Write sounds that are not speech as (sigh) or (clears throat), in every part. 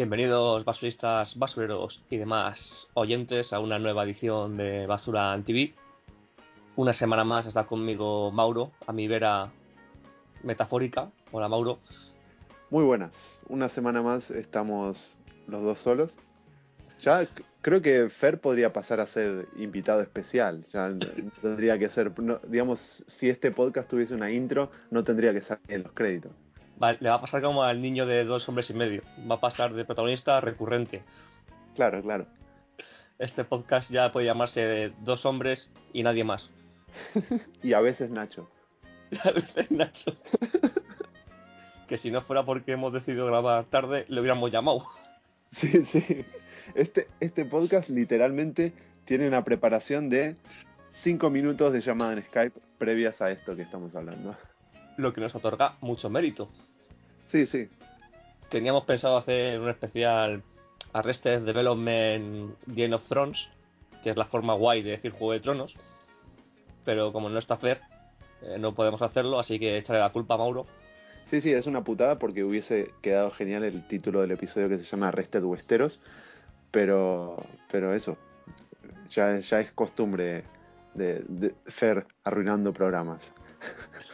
Bienvenidos basuristas, basureros y demás oyentes a una nueva edición de Basura TV. Una semana más está conmigo Mauro, a mi vera metafórica. Hola Mauro. Muy buenas. Una semana más estamos los dos solos. Ya creo que Fer podría pasar a ser invitado especial. Ya tendría que ser, digamos, si este podcast tuviese una intro, no tendría que salir en los créditos le va a pasar como al niño de dos hombres y medio. Va a pasar de protagonista recurrente. Claro, claro. Este podcast ya puede llamarse Dos hombres y nadie más. (laughs) y a veces Nacho. (laughs) a veces Nacho. (laughs) que si no fuera porque hemos decidido grabar tarde, le hubiéramos llamado. Sí, sí. Este, este podcast literalmente tiene una preparación de cinco minutos de llamada en Skype previas a esto que estamos hablando. Lo que nos otorga mucho mérito. Sí, sí. Teníamos pensado hacer un especial Arrested Development Game of Thrones, que es la forma guay de decir Juego de Tronos, pero como no está Fer, eh, no podemos hacerlo, así que echarle la culpa a Mauro. Sí, sí, es una putada porque hubiese quedado genial el título del episodio que se llama Arrested Westeros, pero, pero eso, ya, ya es costumbre de, de Fer arruinando programas. (laughs)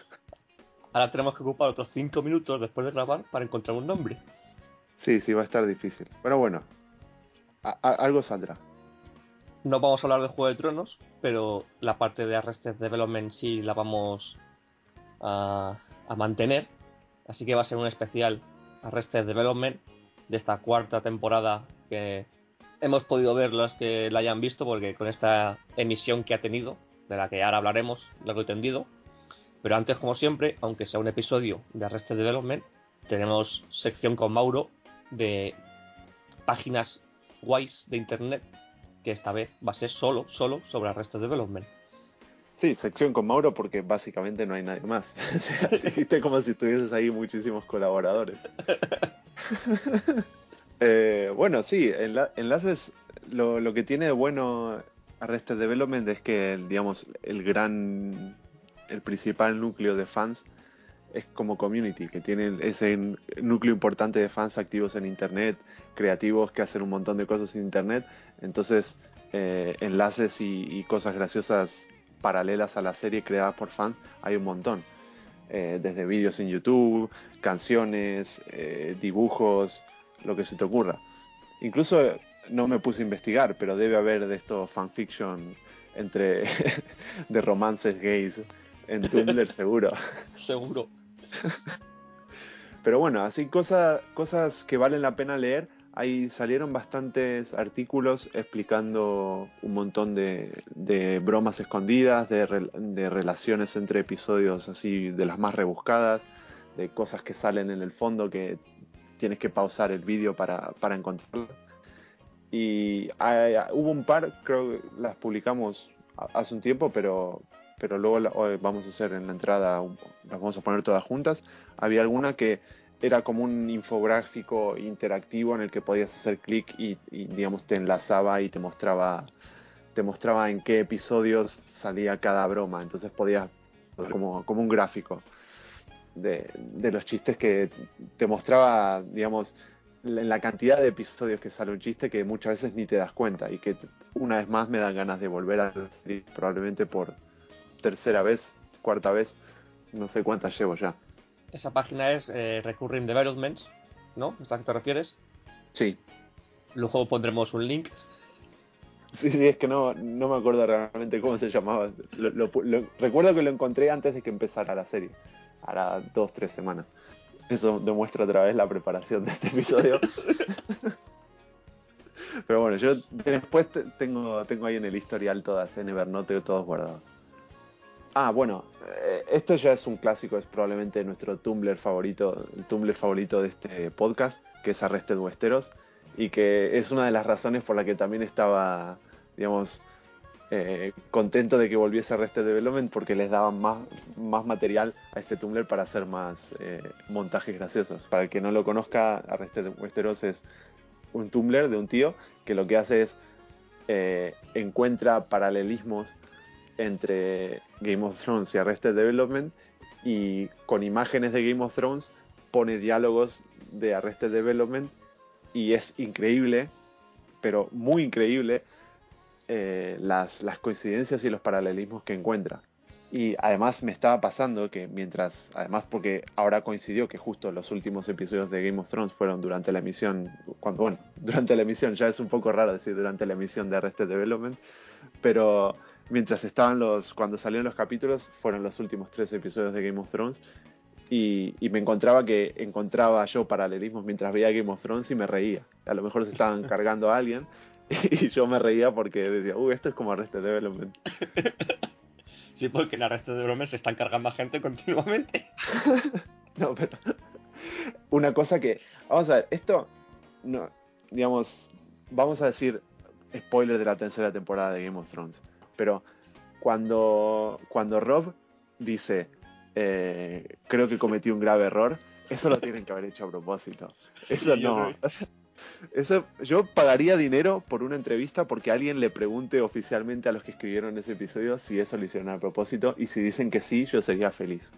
Ahora tenemos que ocupar otros 5 minutos después de grabar para encontrar un nombre. Sí, sí, va a estar difícil. Pero bueno, algo saldrá. No vamos a hablar de Juego de Tronos, pero la parte de Arrested Development sí la vamos a, mantener. Así que va a ser un especial Arrested Development de esta cuarta temporada que hemos podido ver los que la hayan visto, porque con esta emisión que ha tenido, de la que ahora hablaremos largo y tendido, pero antes, como siempre, aunque sea un episodio de Arrested Development, tenemos sección con Mauro de páginas guays de internet, que esta vez va a ser solo, solo sobre Arrested Development. Sí, sección con Mauro porque básicamente no hay nadie más. (laughs) o sea, (laughs) dijiste como si tuvieses ahí muchísimos colaboradores. (laughs) Eh, bueno, sí, enlaces, lo, lo, que tiene de bueno Arrested Development es que, digamos, el gran el principal núcleo de fans es como community, que tienen ese núcleo importante de fans activos en Internet, creativos que hacen un montón de cosas en Internet. Entonces, eh, enlaces y, cosas graciosas paralelas a la serie creadas por fans hay un montón. Eh, desde vídeos en YouTube, canciones, eh, dibujos, lo que se te ocurra. Incluso no me puse a investigar, pero debe haber de estos fanfiction entre (laughs) de romances gays en Tumblr seguro. (laughs) seguro. Pero bueno, así cosas, cosas que valen la pena leer. Ahí salieron bastantes artículos explicando un montón de, bromas escondidas, de, relaciones entre episodios así de las más rebuscadas, de cosas que salen en el fondo que tienes que pausar el vídeo para, para encontrarlas. Y hubo un par, creo que las publicamos hace un tiempo, pero, pero luego vamos a hacer en la entrada, las vamos a poner todas juntas. Había alguna que era como un infográfico interactivo en el que podías hacer clic y, digamos te enlazaba y te mostraba te mostraba en qué episodios salía cada broma. Entonces podías como, como un gráfico de, de los chistes que te mostraba, digamos, en la cantidad de episodios que sale un chiste que muchas veces ni te das cuenta y que una vez más me dan ganas de volver a salir probablemente por, tercera vez, cuarta vez, no sé cuántas llevo ya. Esa página es eh, Recurring Developments, ¿no? ¿Es a que te refieres? Sí. Luego pondremos un link. Sí, sí, es que no, no me acuerdo realmente cómo se llamaba. Lo- lo- lo- recuerdo que lo encontré antes de que empezara la serie. Hará dos, tres semanas. Eso demuestra otra vez la preparación de este episodio. (laughs) Pero bueno, yo después te- tengo, tengo ahí en el historial todas, en Evernote, todos guardados. Ah, bueno, eh, esto ya es un clásico, es probablemente nuestro Tumblr favorito, el Tumblr favorito de este podcast, que es Arrested Westeros, y que es una de las razones por la que también estaba, digamos, eh, contento de que volviese Arrested Development, porque les daban más, más material a este Tumblr para hacer más eh, montajes graciosos. Para el que no lo conozca, Arrested Westeros es un Tumblr de un tío que lo que hace es encuentra paralelismos entre Game of Thrones y Arrested Development y con imágenes de Game of Thrones pone diálogos de Arrested Development y es increíble, pero muy increíble eh, las, las coincidencias y los paralelismos que encuentra. Y además me estaba pasando que mientras, además porque ahora coincidió que justo los últimos episodios de Game of Thrones fueron durante la emisión, cuando, bueno, (laughs) durante la emisión, ya es un poco raro decir durante la emisión de Arrested Development, pero mientras estaban los, cuando salieron los capítulos, fueron los últimos tres episodios de Game of Thrones, y, y me encontraba que encontraba yo paralelismos mientras veía Game of Thrones y me reía. A lo mejor se estaban (laughs) cargando a alguien, y yo me reía porque decía, uy, esto es como Arrested Development. (laughs) Sí, porque en Arrested Development se están cargando a gente continuamente. (laughs) No, pero una cosa que, vamos a ver, esto, no, digamos, vamos a decir spoiler de la tercera temporada de Game of Thrones, pero cuando, cuando Rob dice, eh, creo que cometí un grave error, eso lo tienen que haber hecho a propósito. Eso Sí, yo no. creo Eso, yo pagaría dinero por una entrevista porque alguien le pregunte oficialmente a los que escribieron ese episodio si eso lo hicieron a propósito y si dicen que sí, yo sería feliz.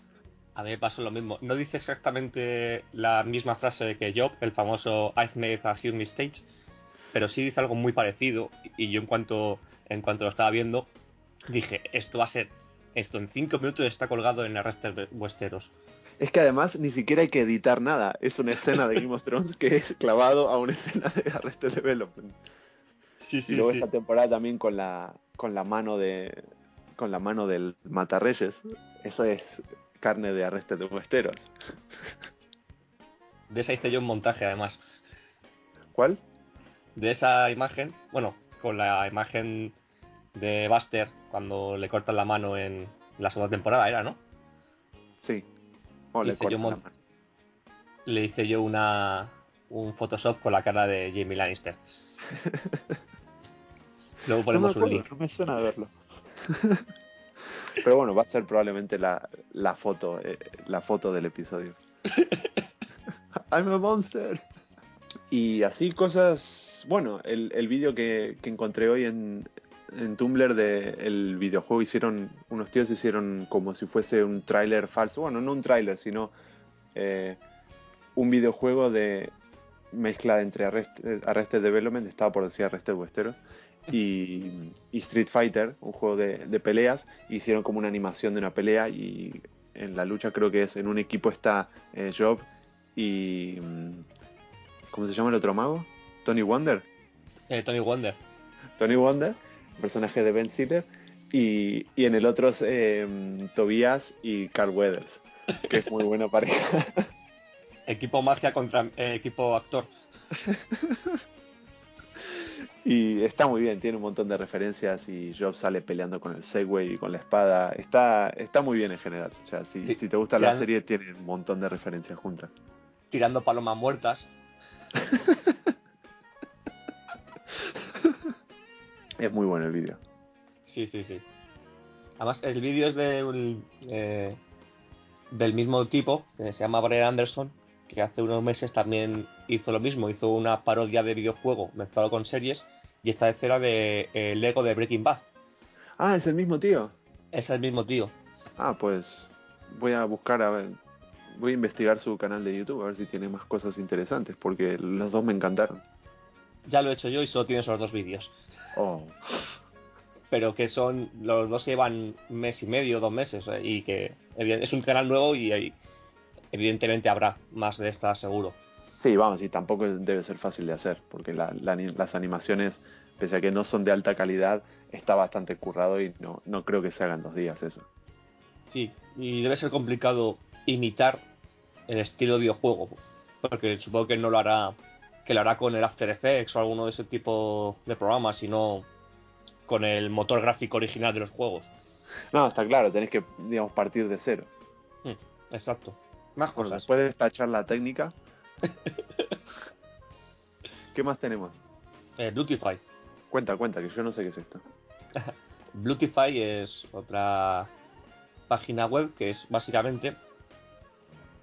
A mí me pasó lo mismo. No dice exactamente la misma frase que Job, el famoso I've made a huge mistake, pero sí dice algo muy parecido. Y yo en cuanto, en cuanto lo estaba viendo, dije, esto va a ser, esto en cinco minutos está colgado en Arrested Westeros. Es que además ni siquiera hay que editar nada. Es una escena de Game of Thrones que es clavado a una escena de Arrested Development. Sí, y luego esta temporada también con la, con la mano de. con la mano del Matarreyes. Eso es carne de Arrested Westeros. De esa hice yo un montaje además. ¿Cuál? De esa imagen, bueno, con la imagen de Buster cuando le cortan la mano en la segunda temporada, era, ¿no? Sí. Le Hice yo mano. Le hice yo una un Photoshop con la cara de Jamie Lannister. (laughs) Luego ponemos no me un acuerdo, link. No me suena verlo. (laughs) Pero bueno, va a ser probablemente la, la foto, eh, la foto del episodio. (laughs) I'm a monster. Y así cosas. Bueno, el, el vídeo que, que encontré hoy en, en Tumblr del videojuego hicieron. Unos tíos hicieron como si fuese un tráiler falso. Bueno, no un tráiler, sino eh, un videojuego de mezcla entre Arrested, Arrested Development, estaba por decir Arrested Westeros, (laughs) y, y Street Fighter, un juego de, de peleas. Hicieron como una animación de una pelea y en la lucha creo que es en un equipo está eh, Job y mm, ¿cómo se llama el otro mago? Tony Wonder. Eh, Tony Wonder. Tony Wonder, personaje de Ben Stiller, y, y en el otro es eh, Tobias y Carl Weathers, que es muy buena pareja. (laughs) Equipo magia contra eh, equipo actor. (laughs) Y está muy bien, tiene un montón de referencias y Job sale peleando con el Segway y con la espada. Está, está muy bien en general. O sea, si, Sí, si te gusta la serie, tiene un montón de referencias juntas. Tirando palomas muertas. (laughs) Es muy bueno el vídeo. Sí, sí, sí. Además, el vídeo es de un, eh, del mismo tipo, que se llama Brian Anderson, que hace unos meses también hizo lo mismo, hizo una parodia de videojuego mezclado con series, y esta vez era de eh, Lego de Breaking Bad. Ah, es el mismo tío. Es el mismo tío. Ah, pues voy a buscar a ver. Voy a investigar su canal de YouTube a ver si tiene más cosas interesantes, porque los dos me encantaron. Ya lo he hecho yo y solo tiene esos dos vídeos. Oh, Pero que son, los dos llevan mes y medio, dos meses, eh, y que es un canal nuevo y, y evidentemente habrá más de estas seguro. Sí, vamos, y tampoco debe ser fácil de hacer, porque la- la- las animaciones, pese a que no son de alta calidad, está bastante currado y no, no creo que se hagan dos días eso. Sí, y debe ser complicado imitar el estilo de videojuego, porque supongo que no lo hará, que lo hará con el After Effects o alguno de ese tipo de programas, sino con el motor gráfico original de los juegos. No, está claro, tenés que, digamos, partir de cero. Hmm, exacto. Más Bueno, cosas. después de esta charla técnica, (laughs) ¿qué más tenemos? Eh, Bluetify. Cuenta, cuenta, que yo no sé qué es esto. (laughs) Bluetify es otra página web que es básicamente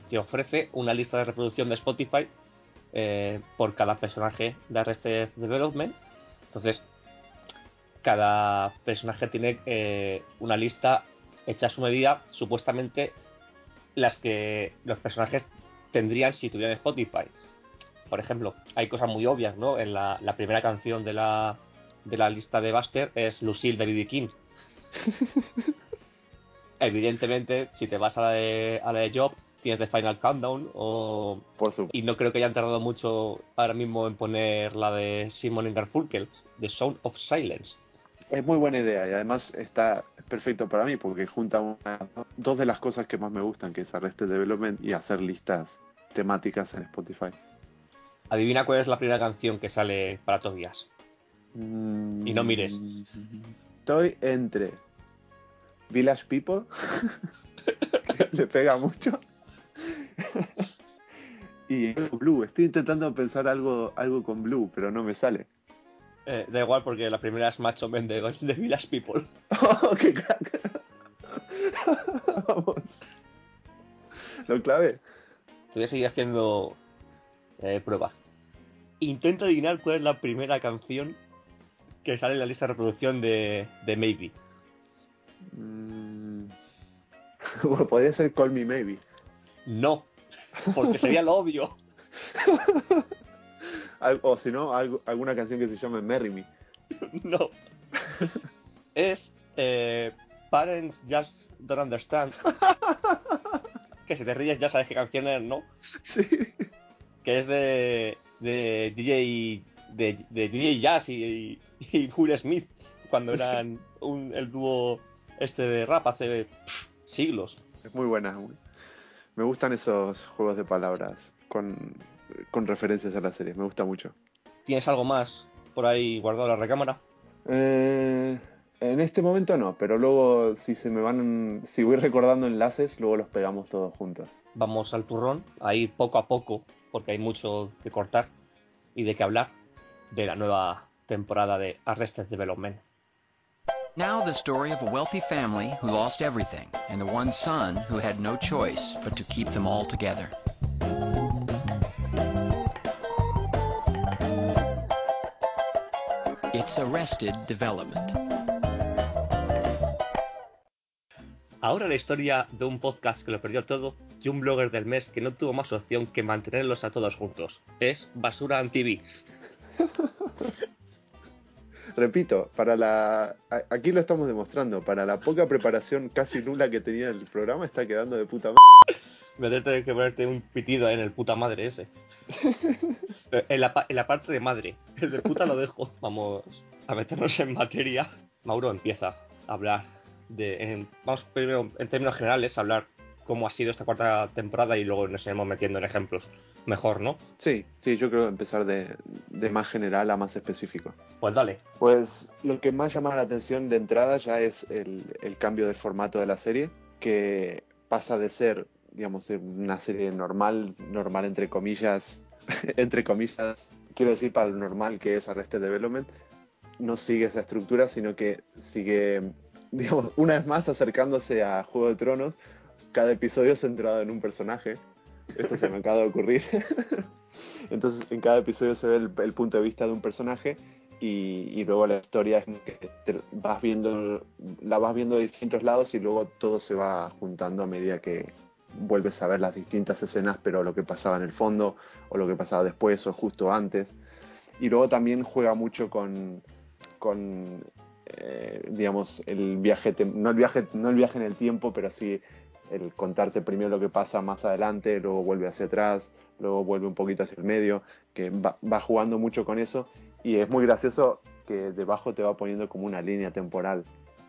te ofrece una lista de reproducción de Spotify eh, por cada personaje de Arrested Development. Entonces, cada personaje tiene eh, una lista hecha a su medida, supuestamente las que los personajes tendrían si tuvieran Spotify. Por ejemplo, hay cosas muy obvias, ¿no? En la, la primera canción de la, de la lista de Buster es Lucille de B.B. King. (laughs) Evidentemente, si te vas a la de, a la de Job, tienes The Final Countdown o... Por. Y no creo que hayan tardado mucho ahora mismo en poner la de Simon Garfunkel, The Sound of Silence. Es muy buena idea y además está perfecto para mí porque junta una- dos de las cosas que más me gustan, que es Arrested Development y hacer listas temáticas en Spotify. Adivina cuál es la primera canción que sale para Tobias. Y no mires. Estoy entre Village People, (laughs) que le pega mucho, (laughs) y Blue. Estoy intentando pensar algo, algo con Blue, pero no me sale. Eh, da igual porque la primera es Macho Man de, de Village People. (laughs) ¡Oh, qué crack! (laughs) Vamos. Lo clave. Te voy a seguir haciendo eh, pruebas. Intenta adivinar cuál es la primera canción que sale en la lista de reproducción de, de Maybe. Mm. Bueno, podría ser Call Me Maybe. No, porque sería lo obvio. (laughs) O si no, alguna canción que se llame Marry Me. (laughs) No. Es eh, Parents Just Don't Understand. (laughs) Que si te ríes ya sabes qué canción es, ¿no? Sí. Que es de, de DJ de, de DJ Jazz y, y Will Smith cuando eran un- el dúo este de rap hace pff, siglos. Es muy buena. muy- Me gustan esos juegos de palabras con, con referencias a la serie. Me gusta mucho. ¿Tienes algo más por ahí guardado en la recámara? Eh, en este momento no, pero luego si se me van, si voy recordando enlaces, luego los pegamos todos juntos. Vamos al turrón, ahí poco a poco, porque hay mucho que cortar y de qué hablar de la nueva temporada de Arrested Development. Now, the story of a wealthy family who lost everything and the one son who had no choice but to keep them all together. It's Arrested Development. Ahora la historia de un podcast que lo perdió todo y un blogger del mes que no tuvo más opción que mantenerlos a todos juntos. Es Basura TV. (laughs) Repito, para la aquí lo estamos demostrando, para la poca preparación casi nula que tenía el programa está quedando de puta madre. Me voy a tener que ponerte un pitido en el puta madre ese. (laughs) en, la, en la parte de madre. El de puta lo dejo. Vamos a meternos en materia. Mauro empieza a hablar de. en- vamos primero, en términos generales, a hablar cómo ha sido esta cuarta temporada y luego nos iremos metiendo en ejemplos. Mejor, ¿no? Sí, sí, yo creo empezar de, de más general a más específico. Pues dale. Pues lo que más llama la atención de entrada ya es el, el cambio de formato de la serie, que pasa de ser, digamos, una serie normal, normal entre comillas, (laughs) entre comillas, quiero decir para lo normal que es Arrested Development, no sigue esa estructura, sino que sigue, (laughs) digamos, una vez más acercándose a Juego de Tronos, cada episodio centrado en un personaje. Esto se me acaba de ocurrir. (laughs) Entonces, en cada episodio se ve el, el punto de vista de un personaje y, y luego la historia es que te vas viendo, la vas viendo de distintos lados y luego todo se va juntando a medida que vuelves a ver las distintas escenas, pero lo que pasaba en el fondo o lo que pasaba después o justo antes. Y luego también juega mucho con, con eh, digamos, el viaje, no el viaje, no el viaje en el tiempo, pero sí el contarte primero lo que pasa más adelante, luego vuelve hacia atrás, luego vuelve un poquito hacia el medio, que va, va jugando mucho con eso y es muy gracioso que debajo te va poniendo como una línea temporal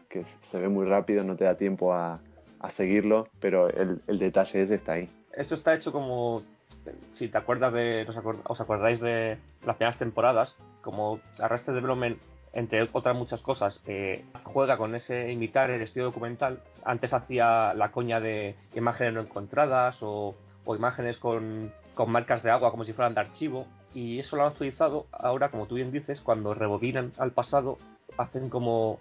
que se ve muy rápido, no te da tiempo a, a seguirlo, pero el, el, detalle ese está ahí. Eso está hecho como, si te acuerdas de, os, acord, os acordáis de las primeras temporadas, como Arrested Development, entre otras muchas cosas, eh, juega con ese imitar el estilo documental. Antes hacía la coña de imágenes no encontradas o, imágenes con, marcas de agua como si fueran de archivo. Y eso lo han utilizado ahora, como tú bien dices, cuando rebobinan al pasado, hacen como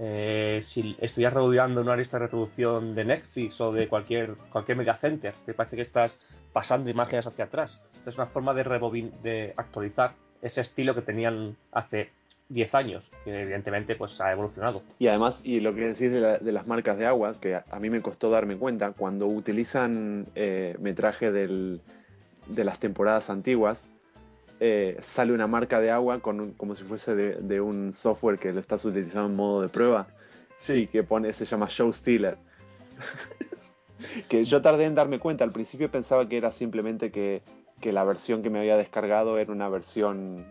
eh, si estuvieras rebobinando una lista de reproducción de Netflix o de cualquier, cualquier media center, que parece que estás pasando imágenes hacia atrás. Esta es una forma de, de actualizar ese estilo que tenían hace 10 años, que evidentemente pues ha evolucionado. Y además, y lo que decís de, la, de las marcas de agua, que a, a, mí me costó darme cuenta, cuando utilizan eh, metraje del, de las temporadas antiguas, eh, sale una marca de agua con un, como si fuese de, de, un software que lo estás utilizando en modo de prueba. Sí, que pone, se llama Show Stealer. (laughs) que yo tardé en darme cuenta. Al principio pensaba que era simplemente que, que, la versión que me había descargado era una versión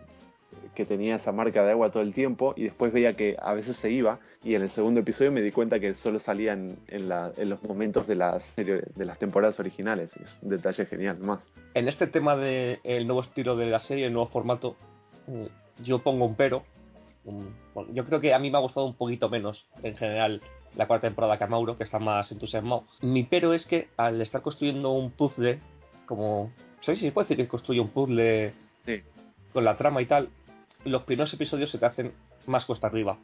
que tenía esa marca de agua todo el tiempo y después veía que a veces se iba y en el segundo episodio me di cuenta que solo salía en, en, la, en los momentos de las, serie, de las temporadas originales. Es un detalle genial, más. En este tema del de nuevo estilo de la serie, el nuevo formato, mm, yo pongo un pero. Yo creo que a mí me ha gustado un poquito menos en general la cuarta temporada que a Mauro, que está más entusiasmado. Mi pero es que al estar construyendo un puzzle, como... ¿Sabéis si puede decir que construye un puzzle sí. con la trama y tal? Los primeros episodios se te hacen más cuesta arriba.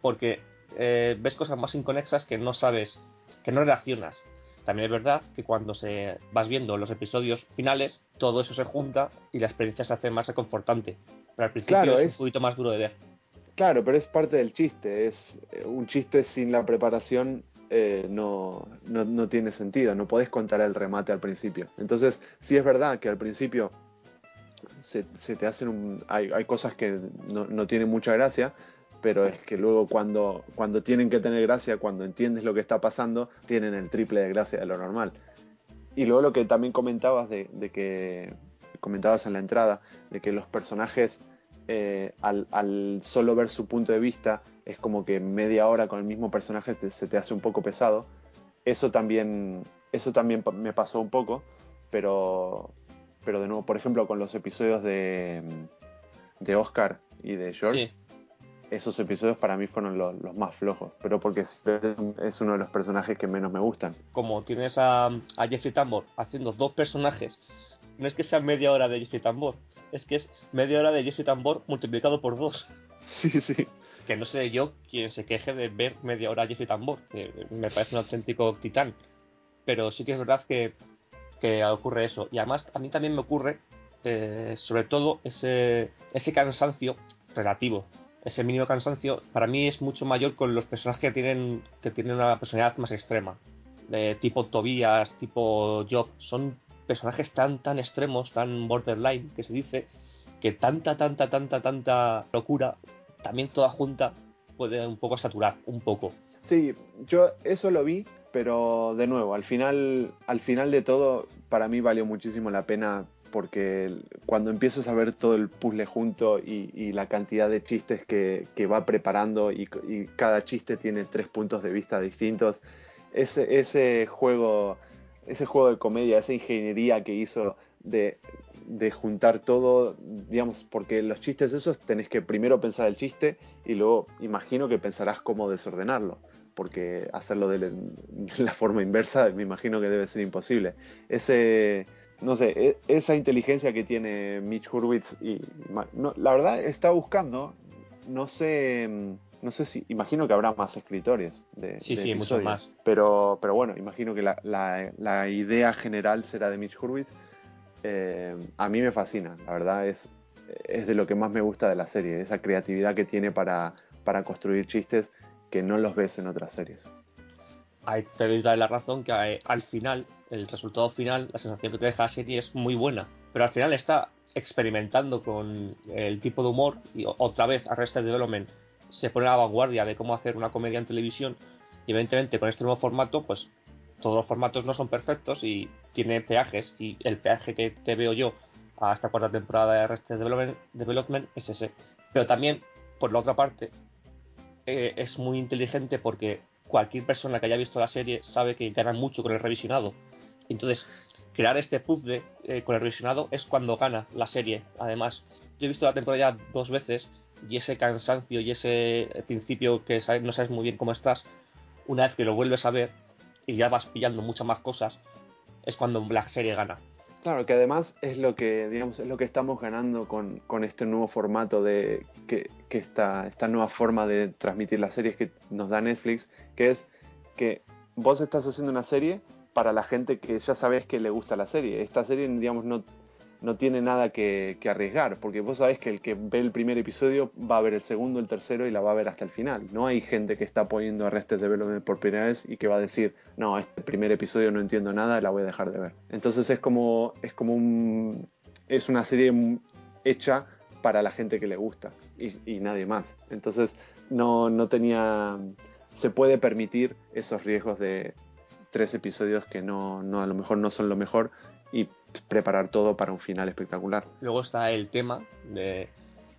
Porque eh, ves cosas más inconexas que no sabes, que no reaccionas. También es verdad que cuando se vas viendo los episodios finales, todo eso se junta y la experiencia se hace más reconfortante. Pero al principio claro, es, es, un poquito más duro de ver. Claro, pero es parte del chiste. Es eh, un chiste sin la preparación. Eh, no, no, no tiene sentido, no podés contar el remate al principio. Entonces, sí es verdad que al principio se, te hacen hay, hay cosas que no, no, tienen mucha gracia, pero es que luego cuando, cuando tienen que tener gracia, cuando entiendes lo que está pasando, tienen el triple de gracia de lo normal. Y luego lo que también comentabas de, de que comentabas en la entrada, de que los personajes eh, al, al, solo ver su punto de vista es como que media hora con el mismo personaje se te hace un poco pesado. Eso también, eso también me pasó un poco, pero, pero de nuevo, por ejemplo, con los episodios de, de Oscar y de George, sí. esos episodios para mí fueron los, los, más flojos, pero porque es uno de los personajes que menos me gustan. Como tienes a, a Jeffrey Tambor haciendo dos personajes, no es que sea media hora de Jeffrey Tambor, es que es media hora de Jeffrey Tambor multiplicado por dos. (laughs) Sí, sí. Que no sé yo quien se queje de ver media hora a Jeffrey Tambor, que me parece un auténtico titán. Pero sí que es verdad que que ocurre eso. Y además a mí también me ocurre, eh, sobre todo, ese, ese cansancio relativo. Ese mínimo cansancio para mí es mucho mayor con los personajes que tienen, que tienen una personalidad más extrema. Tipo Tobias, tipo Job. Son personajes tan, tan extremos, tan borderline, que se dice, que tanta, tanta, tanta, tanta locura, también toda junta, puede un poco saturar, un poco. Sí, yo eso lo vi, pero de nuevo, al final, al final de todo, para mí valió muchísimo la pena porque cuando empiezas a ver todo el puzzle junto y, y la cantidad de chistes que, que va preparando y, y, cada chiste tiene tres puntos de vista distintos, ese, ese, juego, ese juego de comedia, esa ingeniería que hizo de, de juntar todo, digamos, porque los chistes esos tenés que primero pensar el chiste y luego imagino que pensarás cómo desordenarlo porque hacerlo de la forma inversa me imagino que debe ser imposible. Ese, no sé, esa inteligencia que tiene Mitch Hurwitz, y no, la verdad está buscando, no sé, no sé si, imagino que habrá más escritores de, sí, de sí, mucho más. Pero, pero bueno, imagino que la, la, la idea general será de Mitch Hurwitz. Eh, a mí me fascina, la verdad es, es de lo que más me gusta de la serie, esa creatividad que tiene para, para construir chistes que no los ves en otras series. Ahí te doy la razón que eh, al final, el resultado final, la sensación que te deja la serie es muy buena, pero al final está experimentando con el tipo de humor y otra vez Arrested Development se pone a la vanguardia de cómo hacer una comedia en televisión y evidentemente con este nuevo formato pues todos los formatos no son perfectos y tiene peajes. Y el peaje que te veo yo a esta cuarta temporada de Arrested Development, Development es ese. Pero también, por la otra parte, eh, es muy inteligente porque cualquier persona que haya visto la serie sabe que gana mucho con el revisionado. Entonces, crear este puzzle eh, con el revisionado es cuando gana la serie. Además, yo he visto la temporada ya dos veces y ese cansancio y ese principio que no sabes muy bien cómo estás, una vez que lo vuelves a ver y ya vas pillando muchas más cosas, es cuando la serie gana. Claro, que además es lo que, digamos, es lo que estamos ganando con, este nuevo formato de que, que esta, esta nueva forma de transmitir las series que nos da Netflix, que es que vos estás haciendo una serie para la gente que ya sabes que le gusta la serie. Esta serie, digamos, no, no tiene nada que, arriesgar, porque vos sabés que el que ve el primer episodio va a ver el segundo, el tercero y la va a ver hasta el final. No hay gente que está poniendo Arrested Development por primera vez y que va a decir, no, este primer episodio no entiendo nada, la voy a dejar de ver. Entonces es como, es como un, es una serie hecha para la gente que le gusta y, nadie más. Entonces no, no tenía, se puede permitir esos riesgos de, tres episodios que no, no, a lo mejor no son lo mejor y preparar todo para un final espectacular. Luego está el tema de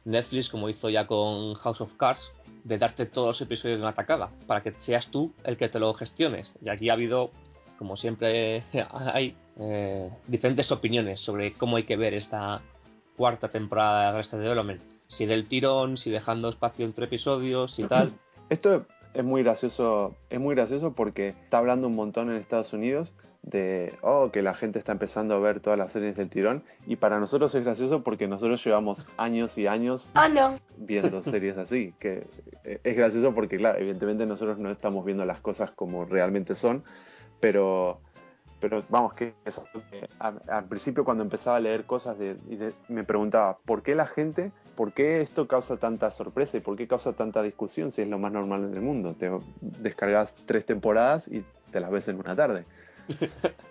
Netflix, como hizo ya con House of Cards, de darte todos los episodios de una atacada, para que seas tú el que te lo gestiones. Y aquí ha habido, como siempre (laughs) hay, eh, diferentes opiniones sobre cómo hay que ver esta cuarta temporada de Arrested Development. Si del tirón, si dejando espacio entre episodios y tal. (clears throat) Esto es muy gracioso, es muy gracioso porque está hablando un montón en Estados Unidos de, oh, que la gente está empezando a ver todas las series del tirón. Y para nosotros es gracioso porque nosotros llevamos años y años oh, viendo (laughs) series así. Que eh, es gracioso porque, claro, evidentemente nosotros no estamos viendo las cosas como realmente son, pero pero vamos, que, al principio cuando empezaba a leer cosas de, me preguntaba, ¿por qué la gente, por qué esto causa tanta sorpresa y por qué causa tanta discusión si es lo más normal en el mundo? Te descargas tres temporadas y te las ves en una tarde.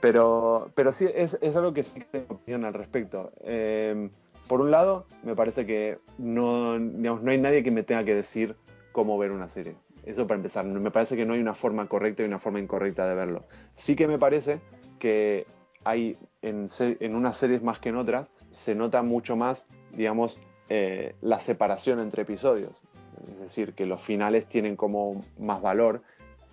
Pero, pero sí, es, es algo que sí tengo opinión al respecto. Eh, por un lado, me parece que no, digamos, no hay nadie que me tenga que decir cómo ver una serie. Eso para empezar. Me parece que no hay una forma correcta y una forma incorrecta de verlo. Sí que me parece que hay en, en unas series más que en otras, se nota mucho más, digamos, eh, la separación entre episodios. Es decir, que los finales tienen como más valor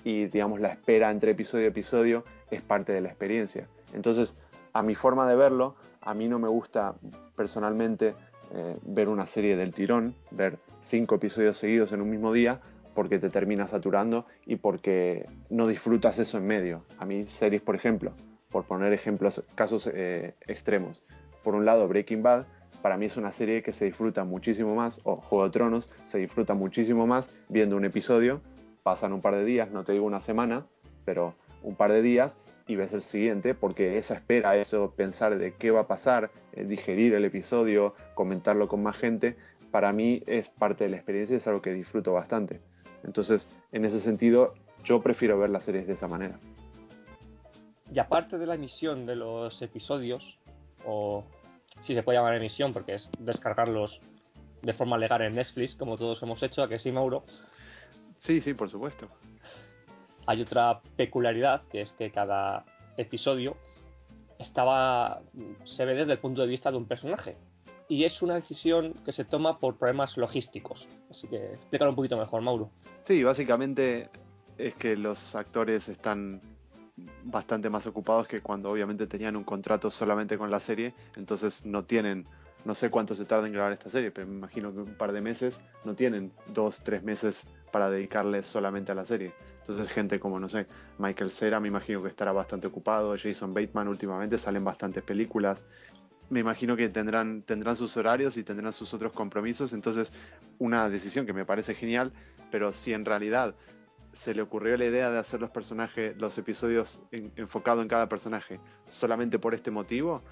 y, digamos, la espera entre episodio y episodio es parte de la experiencia. Entonces, a mi forma de verlo, a mí no me gusta personalmente eh, ver una serie del tirón, ver cinco episodios seguidos en un mismo día, porque te termina saturando y porque no disfrutas eso en medio. A mí series, por ejemplo, por poner ejemplos, casos eh, extremos. Por un lado, Breaking Bad, para mí es una serie que se disfruta muchísimo más, o Juego de Tronos, se disfruta muchísimo más viendo un episodio, pasan un par de días, no te digo una semana, pero un par de días y ves el siguiente, porque esa espera, eso pensar de qué va a pasar, eh, digerir el episodio, comentarlo con más gente, para mí es parte de la experiencia y es algo que disfruto bastante. Entonces, en ese sentido, yo prefiero ver las series de esa manera. Y aparte de la emisión de los episodios, o si se puede llamar emisión porque es descargarlos de forma legal en Netflix, como todos hemos hecho, ¿a que sí, Mauro? Sí, sí, por supuesto. Hay otra peculiaridad, que es que cada episodio estaba se ve desde el punto de vista de un personaje. Y es una decisión que se toma por problemas logísticos. Así que explícalo un poquito mejor, Mauro. Sí, básicamente es que los actores están bastante más ocupados que cuando obviamente tenían un contrato solamente con la serie, entonces no tienen, no sé cuánto se tarda en grabar esta serie, pero me imagino que un par de meses, no tienen dos, tres meses para dedicarles solamente a la serie. Entonces gente como, no sé, Michael Cera me imagino que estará bastante ocupado, Jason Bateman últimamente salen bastantes películas, me imagino que tendrán, tendrán sus horarios y tendrán sus otros compromisos, entonces una decisión que me parece genial, pero si en realidad se le ocurrió la idea de hacer los personajes, los episodios enfocados en cada personaje solamente por este motivo,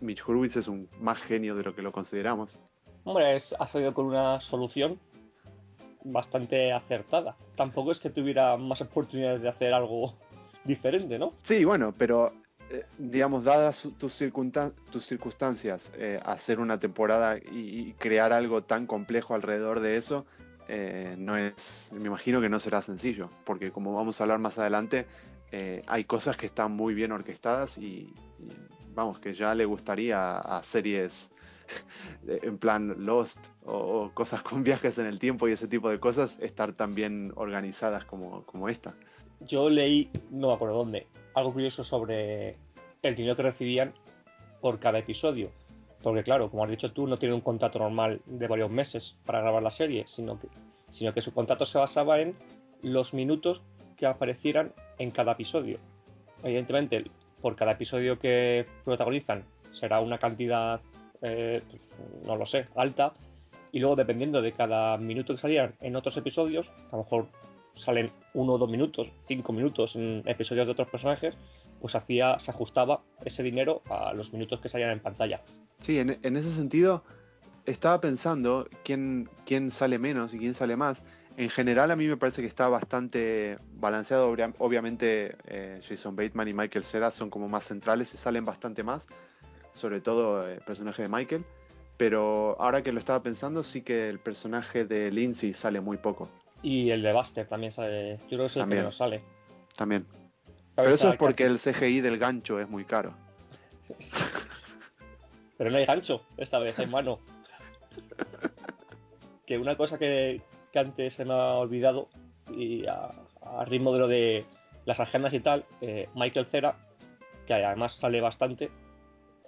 Mitch Hurwitz es un más genio de lo que lo consideramos. Hombre, es, ha salido con una solución bastante acertada. Tampoco es que tuviera más oportunidades de hacer algo (laughs) diferente, ¿no? Sí, bueno, pero eh, digamos, dadas tus, tus circunstancias, eh, hacer una temporada y, crear algo tan complejo alrededor de eso, eh, no es, me imagino que no será sencillo, porque como vamos a hablar más adelante, hay cosas que están muy bien orquestadas y, y, vamos, que ya le gustaría a series en plan Lost o, o, cosas con viajes en el tiempo y ese tipo de cosas estar tan bien organizadas como, como esta. Yo leí, no me acuerdo dónde, algo curioso sobre el dinero que recibían por cada episodio. Porque claro, como has dicho tú, no tienen un contrato normal de varios meses para grabar la serie, sino que, sino que su contrato se basaba en los minutos que aparecieran en cada episodio. Evidentemente, por cada episodio que protagonizan será una cantidad, eh, pues, no lo sé, alta. Y luego, dependiendo de cada minuto que salieran en otros episodios, a lo mejor salen uno o dos minutos, cinco minutos en episodios de otros personajes, pues hacía, se ajustaba ese dinero a los minutos que salían en pantalla. Sí, en, en ese sentido, estaba pensando quién, quién sale menos y quién sale más. En general a mí me parece que está bastante balanceado. Obviamente eh, Jason Bateman y Michael Cera son como más centrales y salen bastante más, sobre todo el personaje de Michael. Pero ahora que lo estaba pensando, sí que el personaje de Lindsay sale muy poco. Y el de Buster también sale. Yo creo que es el también, que menos sale. También. Pero eso es porque el CGI del gancho es muy caro. (laughs) Pero no hay gancho, esta vez hay mano. (laughs) que una cosa que, que, antes se me ha olvidado, y a, a, ritmo de lo de las agendas y tal, eh, Michael Cera, que además sale bastante,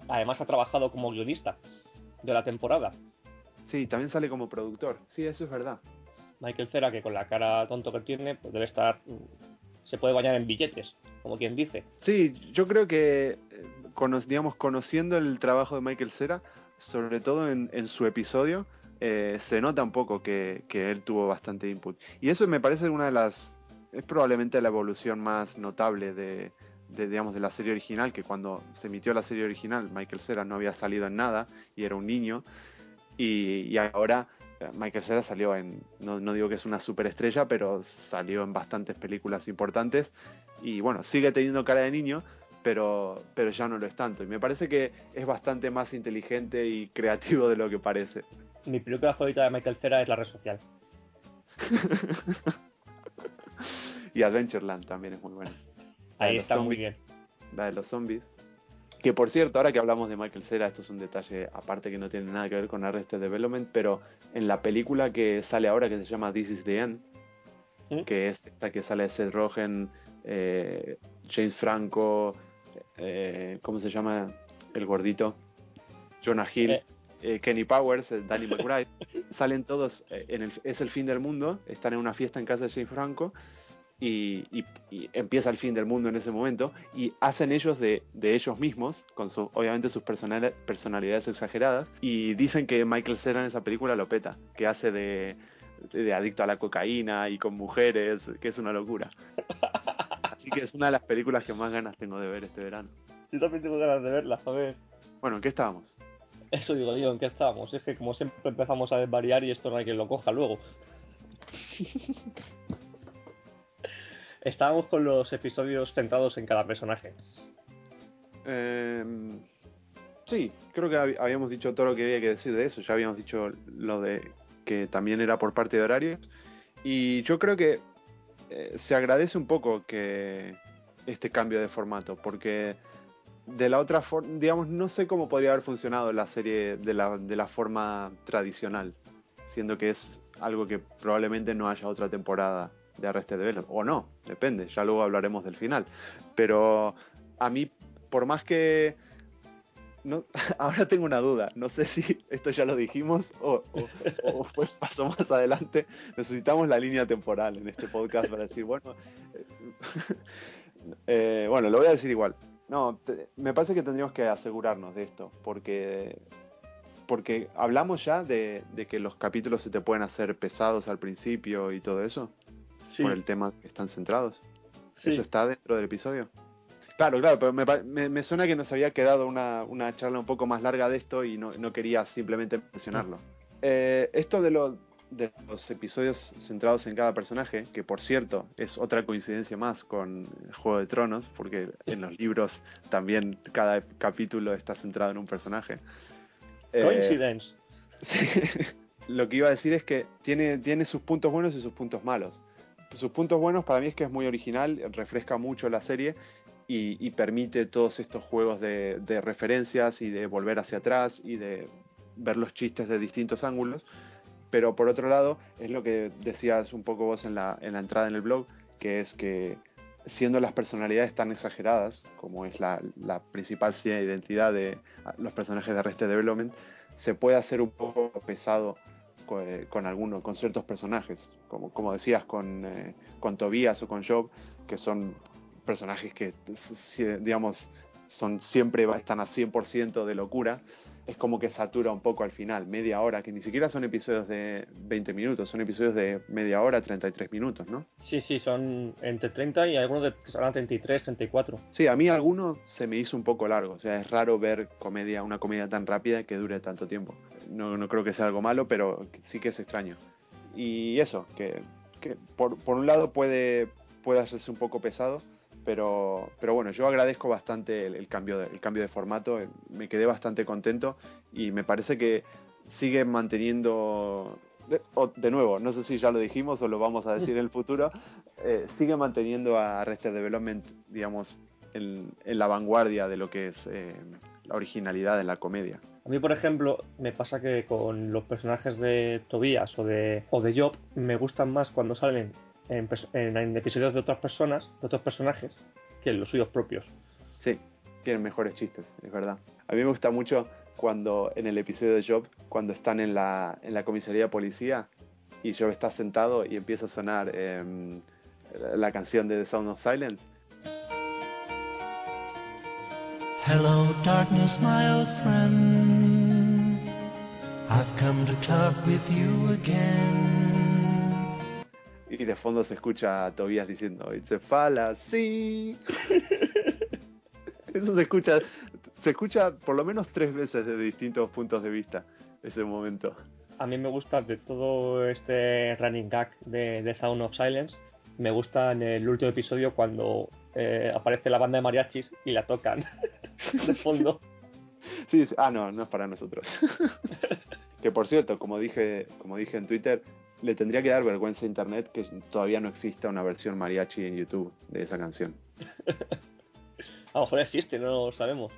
además ha trabajado como guionista de la temporada. Sí, también sale como productor. Sí, eso es verdad. Michael Cera, que con la cara tonto que tiene, pues debe estar. Se puede bañar en billetes, como quien dice. Sí, yo creo que, digamos, conociendo el trabajo de Michael Cera, sobre todo en, en su episodio, eh, se nota un poco que, que, él tuvo bastante input. Y eso me parece una de las. Es probablemente la evolución más notable de, de, digamos, de la serie original, que cuando se emitió la serie original, Michael Cera no había salido en nada y era un niño. Y, y ahora Michael Cera salió en, no, no, digo que es una superestrella, pero salió en bastantes películas importantes y bueno, sigue teniendo cara de niño, pero, pero ya no lo es tanto. Y me parece que es bastante más inteligente y creativo de lo que parece. Mi película favorita de Michael Cera es La Red Social. (laughs) y Adventureland también es muy buena. Ahí está zombies, muy bien. La de los zombies. Que por cierto, ahora que hablamos de Michael Cera, esto es un detalle aparte que no tiene nada que ver con Arrested Development, pero en la película que sale ahora, que se llama This is the End, ¿Mm? que es esta que sale de Seth Rogen, eh, James Franco, eh, ¿cómo se llama? El gordito, Jonah Hill, eh. eh Kenny Powers, Danny McBride, (laughs) salen todos, en el, es el fin del mundo, están en una fiesta en casa de James Franco y, y, y, empieza el fin del mundo en ese momento y hacen ellos de, de ellos mismos, con su, obviamente sus personal, personalidades exageradas, y dicen que Michael Cera en esa película lo peta, que hace de, de adicto a la cocaína y con mujeres, que es una locura. (laughs) Así que es una de las películas que más ganas tengo de ver este verano. Yo también tengo ganas de verla, a ver. Bueno, ¿en qué estábamos? Eso digo yo, ¿en qué estábamos? Es que como siempre empezamos a desvariar y esto no hay quien lo coja luego. (laughs) Estábamos con los episodios centrados en cada personaje. Eh, sí, creo que habíamos dicho todo lo que había que decir de eso. Ya habíamos dicho lo de que también era por parte de horarios. Y yo creo que eh, se agradece un poco que este cambio de formato, porque de la otra forma, digamos, no sé cómo podría haber funcionado la serie de la, de la forma tradicional, siendo que es algo que probablemente no haya otra temporada de Arrested Development. O no, depende, ya luego hablaremos del final. Pero a mí, por más que... (laughs) Ahora tengo una duda, no sé si esto ya lo dijimos o, o, o pues pasó más adelante. Necesitamos la línea temporal en este podcast para decir, bueno, eh, (laughs) bueno, lo voy a decir igual. No, me parece que tendríamos que asegurarnos de esto, porque porque hablamos ya de, de, que los capítulos se te pueden hacer pesados al principio y todo eso sí. por el tema que están centrados. Sí. ¿Eso está dentro del episodio? Claro, claro, pero me, me, me suena que nos había quedado una, una, charla un poco más larga de esto y no, no quería simplemente mencionarlo. Eh, esto de, lo, de, los episodios centrados en cada personaje, que por cierto es otra coincidencia más con Juego de Tronos, porque en los libros también cada capítulo está centrado en un personaje. Coincidence. Eh, (laughs) sí, lo que iba a decir es que tiene, tiene sus puntos buenos y sus puntos malos sus puntos buenos para mí es que es muy original, refresca mucho la serie y, y permite todos estos juegos de, de, referencias y de volver hacia atrás y de ver los chistes de distintos ángulos. Pero por otro lado, es lo que decías un poco vos en la, en la entrada en el blog, que es que siendo las personalidades tan exageradas, como es la, la principal identidad de los personajes de Arrested Development, se puede hacer un poco pesado con, eh, con algunos, con ciertos personajes, como, como decías, con, eh, con Tobias o con Job, que son personajes que, digamos, son siempre están a 100% de locura, es como que satura un poco al final, media hora, que ni siquiera son episodios de 20 minutos, son episodios de media hora, 33 minutos, ¿no? Sí, sí, son entre 30 y algunos de serán 33, 34. Sí, a mí alguno se me hizo un poco largo, o sea, es raro ver comedia, una comedia tan rápida que dure tanto tiempo. No, no creo que sea algo malo, pero sí que es extraño. Y eso, que, que por, por, un lado puede, puede hacerse un poco pesado, pero, pero bueno, yo agradezco bastante el, el, cambio de, el cambio de formato, me quedé bastante contento y me parece que sigue manteniendo, de, nuevo, no sé si ya lo dijimos o lo vamos a decir en el futuro, eh, sigue manteniendo a Arrested Development, digamos, en, en, la vanguardia de lo que es eh, la originalidad de la comedia. A mí, por ejemplo, me pasa que con los personajes de Tobias o de, o de Job me gustan más cuando salen en, en, en, episodios de otras personas, de otros personajes, que en los suyos propios. Sí, tienen mejores chistes, es verdad. A mí me gusta mucho cuando en el episodio de Job, cuando están en la, en la comisaría de policía y Job está sentado y empieza a sonar eh, la canción de The Sound of Silence. Hello, darkness, my old friend. I've come to talk with you again y de fondo se escucha a Tobias diciendo It's a fallacy. (laughs) Eso se escucha, se escucha por lo menos tres veces desde distintos puntos de vista ese momento. A mí me gusta de todo este running gag de, de Sound of Silence. Me gusta en el último episodio cuando eh, aparece la banda de mariachis y la tocan (laughs) de fondo. Sí, sí, ah, no, no es para nosotros. (laughs) que por cierto, como dije, como dije en Twitter, le tendría que dar vergüenza a internet que todavía no exista una versión mariachi en YouTube de esa canción. a lo mejor existe, no lo sabemos.